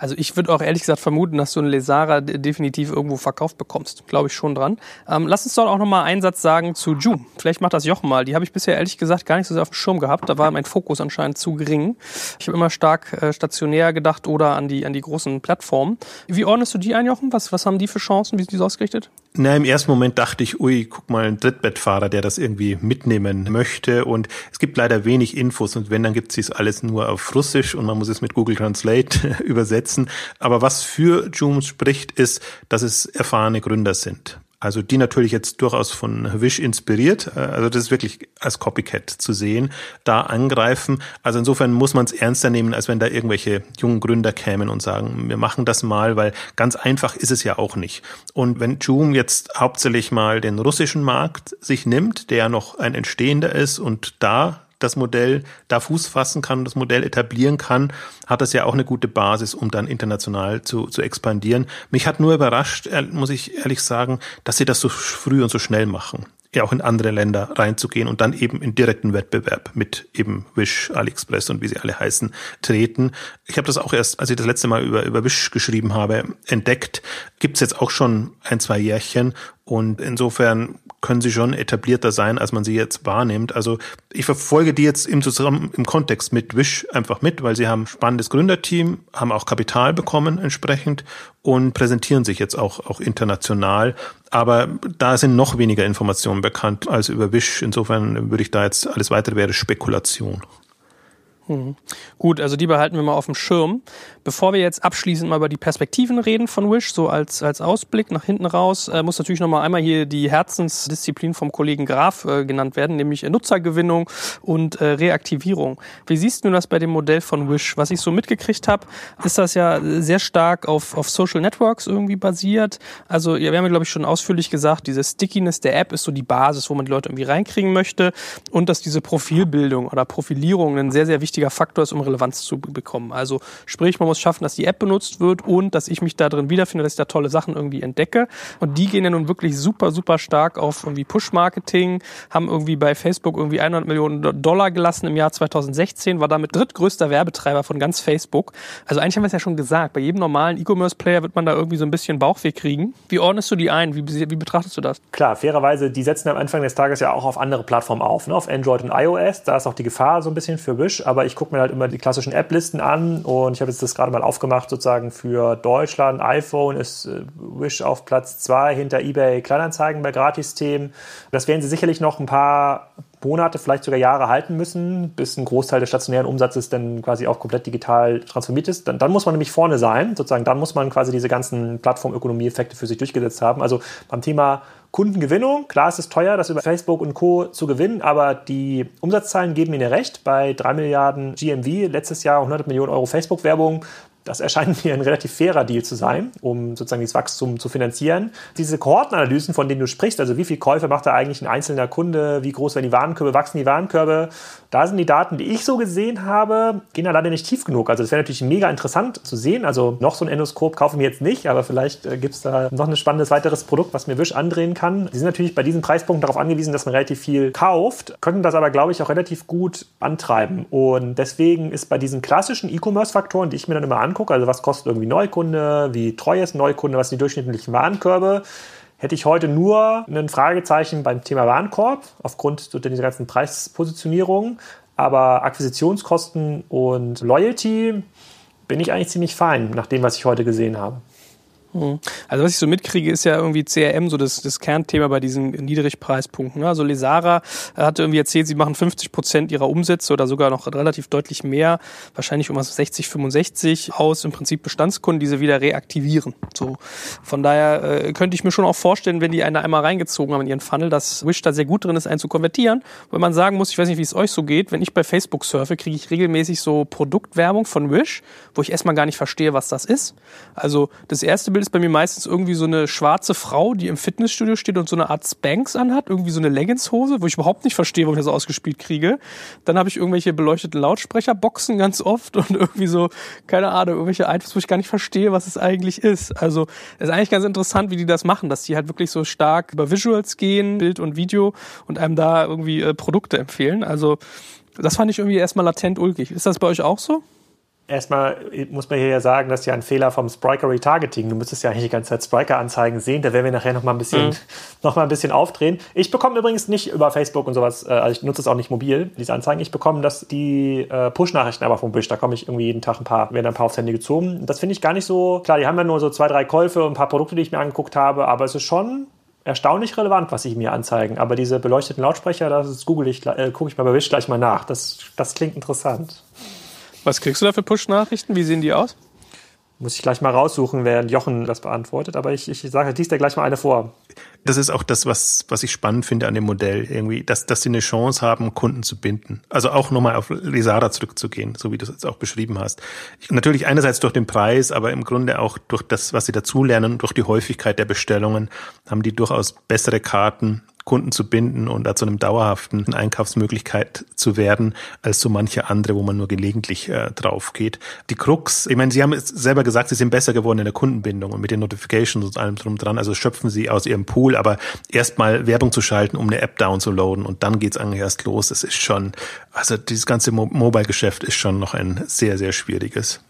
Also ich würde auch ehrlich gesagt vermuten, dass du einen Lesara definitiv irgendwo verkauft bekommst. Glaube ich schon dran. Ähm, lass uns doch auch nochmal einen Satz sagen zu Joom. Vielleicht macht das Jochen mal. Die habe ich bisher ehrlich gesagt gar nicht so sehr auf dem Schirm gehabt. Da war mein Fokus anscheinend zu gering. Ich habe immer stark äh, stationär gedacht oder an die, an die großen Plattformen. Wie ordnest du die ein, Jochen? Was, was haben die für Chancen? Wie sind die so ausgerichtet? Na, im ersten Moment dachte ich, ui, guck mal, ein Drittbettfahrer, der das irgendwie mitnehmen möchte. Und es gibt leider wenig Infos. Und wenn, dann gibt es alles nur auf Russisch und man muss es mit Google Translate übersetzen. Aber was für Joom spricht, ist, dass es erfahrene Gründer sind. Also die natürlich jetzt durchaus von Wish inspiriert, äh, also das ist wirklich als Copycat zu sehen, da angreifen. Also insofern muss man es ernster nehmen, als wenn da irgendwelche jungen Gründer kämen und sagen, wir machen das mal, weil ganz einfach ist es ja auch nicht. Und wenn Joom jetzt hauptsächlich mal den russischen Markt sich nimmt, der ja noch ein entstehender ist und da das Modell da Fuß fassen kann und das Modell etablieren kann, hat das ja auch eine gute Basis, um dann international zu, zu expandieren. Mich hat nur überrascht, muss ich ehrlich sagen, dass sie das so früh und so schnell machen ja auch in andere Länder reinzugehen und dann eben in direkten Wettbewerb mit eben Wish, AliExpress und wie sie alle heißen, treten. Ich habe das auch erst, als ich das letzte Mal über, über Wish geschrieben habe, entdeckt. Gibt es jetzt auch schon ein, zwei Jährchen und insofern können sie schon etablierter sein, als man sie jetzt wahrnimmt. Also ich verfolge die jetzt im, zusammen, im Kontext mit Wish einfach mit, weil sie haben spannendes Gründerteam, haben auch Kapital bekommen entsprechend und präsentieren sich jetzt auch, auch international. Aber da sind noch weniger Informationen bekannt als über Wish. Insofern würde ich da jetzt alles weitere wäre Spekulation. Hm. Gut, also die behalten wir mal auf dem Schirm. Bevor wir jetzt abschließend mal über die Perspektiven reden von Wish, so als, als Ausblick nach hinten raus, äh, muss natürlich nochmal einmal hier die Herzensdisziplin vom Kollegen Graf äh, genannt werden, nämlich Nutzergewinnung und äh, Reaktivierung. Wie siehst du das bei dem Modell von Wish? Was ich so mitgekriegt habe, ist das ja sehr stark auf, auf Social Networks irgendwie basiert. Also wir haben ja, glaube ich, schon ausführlich gesagt, diese Stickiness der App ist so die Basis, wo man die Leute irgendwie reinkriegen möchte und dass diese Profilbildung oder Profilierung ein sehr, sehr wichtiger Faktor ist, um Relevanz zu bekommen. Also sprich, man muss schaffen, dass die App benutzt wird und dass ich mich da drin wiederfinde, dass ich da tolle Sachen irgendwie entdecke. Und die gehen ja nun wirklich super, super stark auf irgendwie Push-Marketing, haben irgendwie bei Facebook irgendwie 100 Millionen Dollar gelassen im Jahr 2016, war damit drittgrößter Werbetreiber von ganz Facebook. Also eigentlich haben wir es ja schon gesagt, bei jedem normalen E-Commerce-Player wird man da irgendwie so ein bisschen Bauchweh kriegen. Wie ordnest du die ein? Wie, wie betrachtest du das? Klar, fairerweise, die setzen am Anfang des Tages ja auch auf andere Plattformen auf, ne? auf Android und iOS. Da ist auch die Gefahr so ein bisschen für Wish, aber ich gucke mir halt immer die klassischen App-Listen an und ich habe jetzt das gerade mal aufgemacht, sozusagen für Deutschland. iPhone ist äh, Wish auf Platz 2 hinter eBay Kleinanzeigen bei Gratis-Themen. Das werden sie sicherlich noch ein paar Monate, vielleicht sogar Jahre halten müssen, bis ein Großteil des stationären Umsatzes dann quasi auch komplett digital transformiert ist. Dann, dann muss man nämlich vorne sein, sozusagen, dann muss man quasi diese ganzen Plattformökonomie-Effekte für sich durchgesetzt haben. Also beim Thema Kundengewinnung, klar ist es teuer, das über Facebook und Co. zu gewinnen, aber die Umsatzzahlen geben Ihnen recht. Bei 3 Milliarden GMV letztes Jahr 100 Millionen Euro Facebook-Werbung Das erscheint mir ein relativ fairer Deal zu sein, um sozusagen dieses Wachstum zu finanzieren. Diese Kohortenanalysen, von denen du sprichst, also wie viel Käufe macht da eigentlich ein einzelner Kunde, wie groß werden die Warenkörbe, wachsen die Warenkörbe, da sind die Daten, die ich so gesehen habe, gehen da leider nicht tief genug. Also das wäre natürlich mega interessant zu sehen. Also noch so ein Endoskop kaufe ich mir jetzt nicht, aber vielleicht äh, gibt es da noch ein spannendes weiteres Produkt, was mir Wish andrehen kann. Die sind natürlich bei diesen Preispunkten darauf angewiesen, dass man relativ viel kauft, könnten das aber, glaube ich, auch relativ gut antreiben. Und deswegen ist bei diesen klassischen E-Commerce-Faktoren, die ich mir dann immer angucke, also was kostet irgendwie Neukunde, wie treu ist Neukunde, was sind die durchschnittlichen Warenkörbe, hätte ich heute nur ein Fragezeichen beim Thema Warenkorb aufgrund dieser ganzen Preispositionierung. Aber Akquisitionskosten und Loyalty bin ich eigentlich ziemlich fein nach dem, was ich heute gesehen habe. Hm. Also was ich so mitkriege, ist ja irgendwie CRM so das, das Kernthema bei diesen Niedrigpreispunkten. Ne? Also Lesara hat irgendwie erzählt, sie machen 50 Prozent ihrer Umsätze oder sogar noch relativ deutlich mehr, wahrscheinlich um 60, 65 aus im Prinzip Bestandskunden, die sie wieder reaktivieren. So von daher äh, könnte ich mir schon auch vorstellen, wenn die einen da einmal reingezogen haben in ihren Funnel, dass Wish da sehr gut drin ist, einen zu konvertieren. Weil man sagen muss, ich weiß nicht, wie es euch so geht, wenn ich bei Facebook surfe, kriege ich regelmäßig so Produktwerbung von Wish, wo ich erstmal gar nicht verstehe, was das ist. Also das erste Bild Bild ist bei mir meistens irgendwie so eine schwarze Frau, die im Fitnessstudio steht und so eine Art Spanks anhat, irgendwie so eine Leggingshose, wo ich überhaupt nicht verstehe, warum ich das ausgespielt kriege. Dann habe ich irgendwelche beleuchteten Lautsprecherboxen ganz oft und irgendwie so, keine Ahnung, irgendwelche Items, wo ich gar nicht verstehe, was es eigentlich ist. Also es ist eigentlich ganz interessant, wie die das machen, dass die halt wirklich so stark über Visuals gehen, Bild und Video und einem da irgendwie äh, Produkte empfehlen. Also das fand ich irgendwie erstmal latent ulkig. Ist das bei euch auch so? Erstmal muss man hier ja sagen, das ist ja ein Fehler vom Spriker Retargeting. Du müsstest ja eigentlich die ganze Zeit Spriker-Anzeigen sehen. Da werden wir nachher noch mal ein bisschen, mhm. noch mal ein bisschen aufdrehen. Ich bekomme übrigens nicht über Facebook und sowas, äh, also ich nutze es auch nicht mobil, diese Anzeigen. Ich bekomme das, die äh, Push-Nachrichten aber vom Wish. Da komme ich irgendwie jeden Tag ein paar, werden ein paar aufs Handy gezogen. Das finde ich gar nicht so, klar, die haben ja nur so zwei, drei Käufe und ein paar Produkte, die ich mir angeguckt habe, aber es ist schon erstaunlich relevant, was sie mir anzeigen. Aber diese beleuchteten Lautsprecher, das google ich, äh, gucke ich mal bei Wish gleich mal nach. Das, das klingt interessant. Was kriegst du da für Push-Nachrichten? Wie sehen die aus? Muss ich gleich mal raussuchen, während Jochen das beantwortet. Aber ich, ich sage, liest dir gleich mal eine vor. Das ist auch das, was, was ich spannend finde an dem Modell, irgendwie, dass, dass sie eine Chance haben, Kunden zu binden. Also auch nochmal auf Lesada zurückzugehen, so wie du es jetzt auch beschrieben hast. Ich, natürlich einerseits durch den Preis, aber im Grunde auch durch das, was sie dazulernen, durch die Häufigkeit der Bestellungen, haben die durchaus bessere Karten, Kunden zu binden und da zu einem dauerhaften Einkaufsmöglichkeit zu werden, als so manche andere, wo man nur gelegentlich äh, drauf geht. Die Krux, ich meine, Sie haben es selber gesagt, Sie sind besser geworden in der Kundenbindung und mit den Notifications und allem drum dran, also schöpfen Sie aus Ihrem Pool, aber erstmal Werbung zu schalten, um eine App downzuladen und dann geht's eigentlich erst los. Das ist schon, also dieses ganze Mo Mobile-Geschäft ist schon noch ein sehr, sehr schwieriges.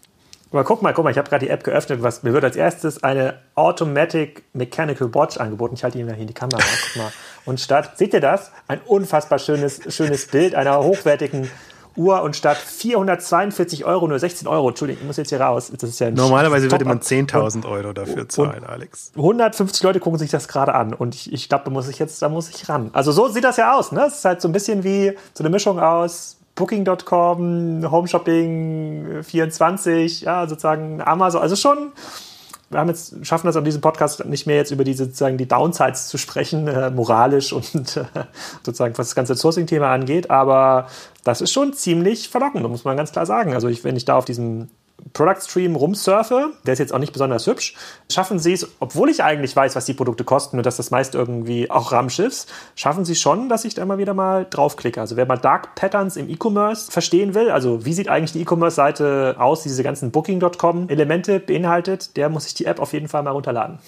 Aber guck mal, guck mal, ich habe gerade die App geöffnet. Was, mir wird als erstes eine Automatic Mechanical Watch angeboten. Ich halte ihn mal hier in die Kamera. Guck mal. Und statt, seht ihr das? Ein unfassbar schönes, schönes Bild einer hochwertigen Uhr und statt 442 Euro nur 16 Euro. Entschuldigung, ich muss jetzt hier raus. Das ist ja Normalerweise würde man 10.000 Euro dafür zahlen, Alex. 150 Leute gucken sich das gerade an und ich, ich glaube, da muss ich jetzt, da muss ich ran. Also so sieht das ja aus, ne? Es ist halt so ein bisschen wie so eine Mischung aus Booking.com, Home Shopping 24, ja, sozusagen Amazon, also schon wir haben jetzt, schaffen das an diesem Podcast nicht mehr jetzt über diese sozusagen die Downsides zu sprechen, äh, moralisch und äh, sozusagen was das ganze Sourcing-Thema angeht, aber das ist schon ziemlich verlockend, muss man ganz klar sagen. Also ich, wenn ich da auf diesem Product Stream rumsurfe, der ist jetzt auch nicht besonders hübsch, schaffen sie es, obwohl ich eigentlich weiß, was die Produkte kosten und dass das meist irgendwie auch Ramschiffs, schaffen sie schon, dass ich da immer wieder mal draufklicke. Also wer mal Dark Patterns im E-Commerce verstehen will, also wie sieht eigentlich die E-Commerce-Seite aus, die diese ganzen Booking.com-Elemente beinhaltet, der muss sich die App auf jeden Fall mal runterladen.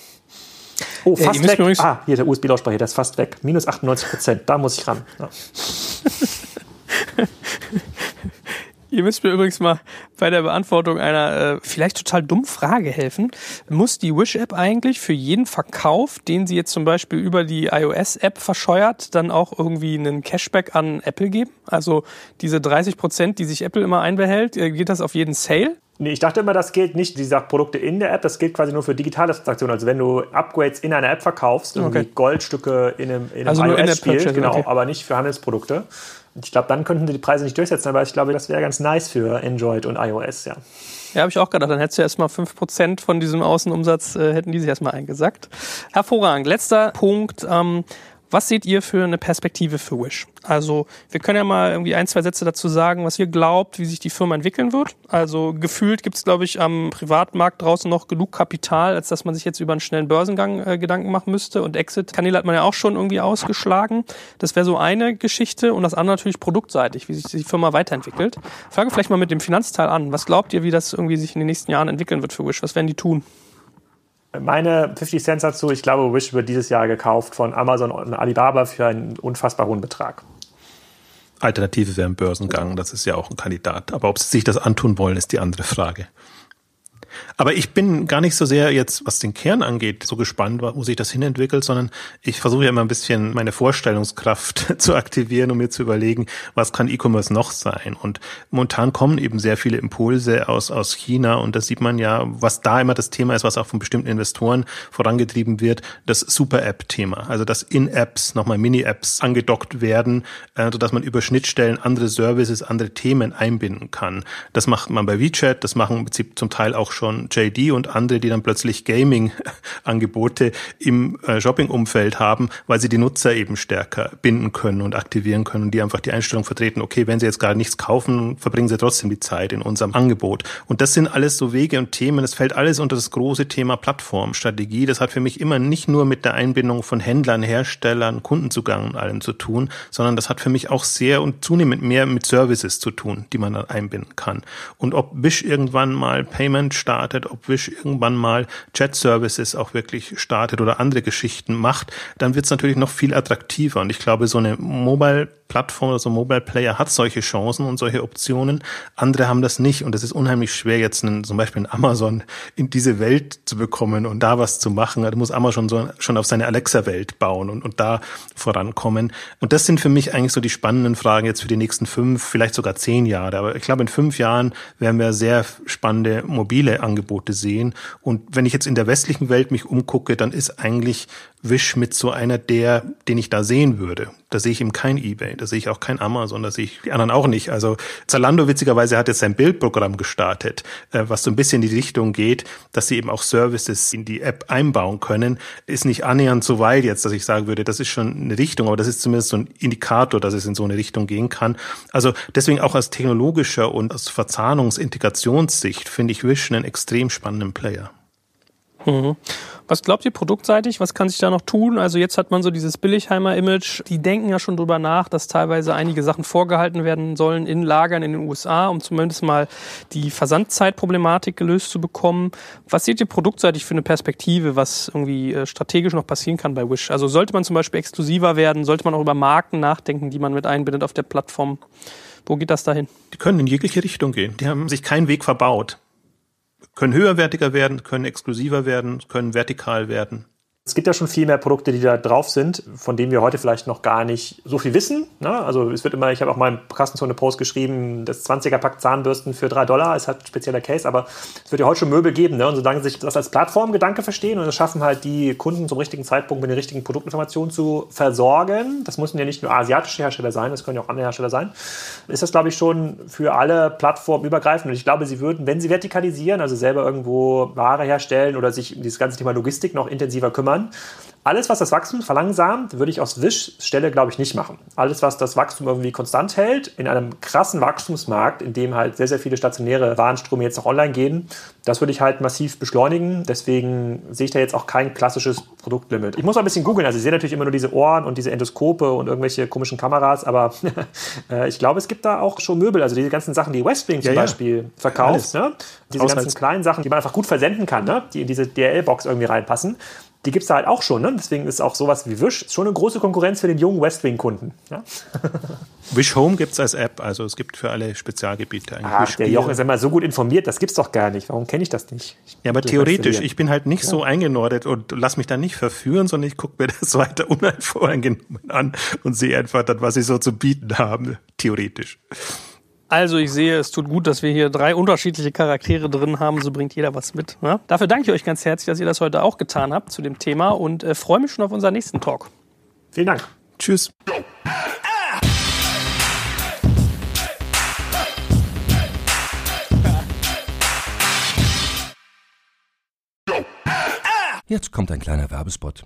Oh, fast ja, weg. Ah, hier der USB-Lautsprecher, der ist fast weg. Minus 98 Prozent, da muss ich ran. Ja. Ihr müsst mir übrigens mal bei der Beantwortung einer äh, vielleicht total dummen Frage helfen. Muss die Wish-App eigentlich für jeden Verkauf, den sie jetzt zum Beispiel über die iOS-App verscheuert, dann auch irgendwie einen Cashback an Apple geben? Also diese 30 Prozent, die sich Apple immer einbehält, äh, geht das auf jeden Sale? Nee, ich dachte immer, das gilt nicht, die sagt Produkte in der App, das gilt quasi nur für digitale Transaktionen. Also wenn du Upgrades in einer App verkaufst, irgendwie okay. Goldstücke in einem, in einem also iOS-Spiel, genau, okay. aber nicht für Handelsprodukte. Ich glaube, dann könnten sie die Preise nicht durchsetzen, aber ich glaube, das wäre ganz nice für Android und iOS, ja. Ja, habe ich auch gedacht. Dann hättest du erstmal 5% von diesem Außenumsatz, äh, hätten die sich erstmal eingesackt. Hervorragend. Letzter Punkt. Ähm, Was seht ihr für eine Perspektive für Wish? Also wir können ja mal irgendwie ein, zwei Sätze dazu sagen, was ihr glaubt, wie sich die Firma entwickeln wird. Also gefühlt gibt es, glaube ich, am Privatmarkt draußen noch genug Kapital, als dass man sich jetzt über einen schnellen Börsengang äh, Gedanken machen müsste. Und Exit-Kanäle hat man ja auch schon irgendwie ausgeschlagen. Das wäre so eine Geschichte. Und das andere natürlich produktseitig, wie sich die Firma weiterentwickelt. Frage vielleicht mal mit dem Finanzteil an. Was glaubt ihr, wie das irgendwie sich in den nächsten Jahren entwickeln wird für Wish? Was werden die tun? Meine 50 Cent dazu, ich glaube, Wish wird dieses Jahr gekauft von Amazon und Alibaba für einen unfassbar hohen Betrag. Alternative wäre ein Börsengang, das ist ja auch ein Kandidat. Aber ob sie sich das antun wollen, ist die andere Frage. Aber ich bin gar nicht so sehr jetzt, was den Kern angeht, so gespannt, wo sich das hinentwickelt, sondern ich versuche ja immer ein bisschen meine Vorstellungskraft zu aktivieren, um mir zu überlegen, was kann E-Commerce noch sein? Und momentan kommen eben sehr viele Impulse aus, aus China und das sieht man ja, was da immer das Thema ist, was auch von bestimmten Investoren vorangetrieben wird, das Super-App-Thema. Also, dass in Apps nochmal Mini-Apps angedockt werden, äh, sodass man über Schnittstellen andere Services, andere Themen einbinden kann. Das macht man bei WeChat, das machen im Prinzip zum Teil auch schon JD und andere, die dann plötzlich Gaming-Angebote im äh, Shopping-Umfeld haben, weil sie die Nutzer eben stärker binden können und aktivieren können und die einfach die Einstellung vertreten, okay, wenn sie jetzt gerade nichts kaufen, verbringen sie trotzdem die Zeit in unserem Angebot. Und das sind alles so Wege und Themen, das fällt alles unter das große Thema Plattformstrategie. Das hat für mich immer nicht nur mit der Einbindung von Händlern, Herstellern, Kundenzugang und allem zu tun, sondern das hat für mich auch sehr und zunehmend mehr mit Services zu tun, die man dann einbinden kann. Und ob Wish irgendwann mal Payment startet, startet, ob Wish irgendwann mal Chat-Services auch wirklich startet oder andere Geschichten macht, dann wird es natürlich noch viel attraktiver. Und ich glaube, so eine Mobile Plattform oder so Mobile Player hat solche Chancen und solche Optionen. Andere haben das nicht und es ist unheimlich schwer, jetzt einen, zum Beispiel einen Amazon in diese Welt zu bekommen und da was zu machen. Da muss Amazon so, schon auf seine Alexa-Welt bauen und, und da vorankommen. Und das sind für mich eigentlich so die spannenden Fragen jetzt für die nächsten fünf, vielleicht sogar zehn Jahre. Aber ich glaube, in fünf Jahren werden wir sehr spannende mobile Angebote sehen. Und wenn ich jetzt in der westlichen Welt mich umgucke, dann ist eigentlich Wish mit so einer der, den ich da sehen würde. Da sehe ich eben kein eBay, da sehe ich auch kein Amazon, da sehe ich die anderen auch nicht. Also Zalando witzigerweise hat jetzt sein Bildprogramm gestartet, äh, was so ein bisschen in die Richtung geht, dass sie eben auch Services in die App einbauen können. Ist nicht annähernd so weit jetzt, dass ich sagen würde, das ist schon eine Richtung, aber das ist zumindest so ein Indikator, dass es in so eine Richtung gehen kann. Also deswegen auch aus technologischer und aus Verzahnungs-Integrationssicht finde ich Wish einen extrem spannenden Player. Mhm. Was glaubt ihr produktseitig? Was kann sich da noch tun? Also jetzt hat man so dieses Billigheimer-Image. Die denken ja schon drüber nach, dass teilweise einige Sachen vorgehalten werden sollen in Lagern in den USA, um zumindest mal die Versandzeitproblematik gelöst zu bekommen. Was seht ihr produktseitig für eine Perspektive, was irgendwie äh, strategisch noch passieren kann bei Wish? Also sollte man zum Beispiel exklusiver werden? Sollte man auch über Marken nachdenken, die man mit einbindet auf der Plattform? Wo geht das dahin? Die können in jegliche Richtung gehen. Die haben sich keinen Weg verbaut können höherwertiger werden, können exklusiver werden, können vertikal werden. Es gibt ja schon viel mehr Produkte, die da drauf sind, von denen wir heute vielleicht noch gar nicht so viel wissen. Ne? Also es wird immer, ich habe auch mal im Kassenzone-Post geschrieben, das 20er-Pack Zahnbürsten für 3 Dollar ist halt ein spezieller Case, aber es wird ja heute schon Möbel geben. Ne? Und solange sich das als Plattformgedanke verstehen und es schaffen halt die Kunden zum richtigen Zeitpunkt mit den richtigen Produktinformationen zu versorgen, das müssen ja nicht nur asiatische Hersteller sein, das können ja auch andere Hersteller sein, ist das, glaube ich, schon für alle Plattformen übergreifend. Und ich glaube, sie würden, wenn sie vertikalisieren, also selber irgendwo Ware herstellen oder sich um dieses ganze Thema Logistik noch intensiver kümmern, kümmern. Alles, was das Wachstum verlangsamt, würde ich aus Wish-Stelle, glaube ich, nicht machen. Alles, was das Wachstum irgendwie konstant hält, in einem krassen Wachstumsmarkt, in dem halt sehr, sehr viele stationäre Warenströme jetzt auch online gehen, das würde ich halt massiv beschleunigen. Deswegen sehe ich da jetzt auch kein klassisches Produktlimit. Ich muss mal ein bisschen googeln. Also ich sehe natürlich immer nur diese Ohren und diese Endoskope und irgendwelche komischen Kameras, aber äh, ich glaube, es gibt da auch schon Möbel. Also diese ganzen Sachen, die Westwing zum ja, Beispiel ja. verkauft. Ne? Diese ganzen kleinen Sachen, die man einfach gut versenden kann, ne? die in diese DRL-Box irgendwie reinpassen die gibt es da halt auch schon. Ne? Deswegen ist auch sowas wie Wish schon eine große Konkurrenz für den jungen Westwing-Kunden. Ja? Wish Home gibt es als App, also es gibt für alle Spezialgebiete eigentlich. Ach, der Jochen ist immer so gut informiert, das gibt's doch gar nicht. Warum kenne ich das nicht? Ich ja, aber theoretisch, ich bin halt nicht ja. so eingenordet und lass mich da nicht verführen, sondern ich gucke mir das weiter uneinvoreingenommen an und sehe einfach dann, was sie so zu bieten haben, theoretisch. Also ich sehe, es tut gut, dass wir hier drei unterschiedliche Charaktere drin haben. So bringt jeder was mit. Ne? Dafür danke ich euch ganz herzlich, dass ihr das heute auch getan habt zu dem Thema und äh, freue mich schon auf unseren nächsten Talk. Vielen Dank. Tschüss. Jetzt kommt ein kleiner Werbespot.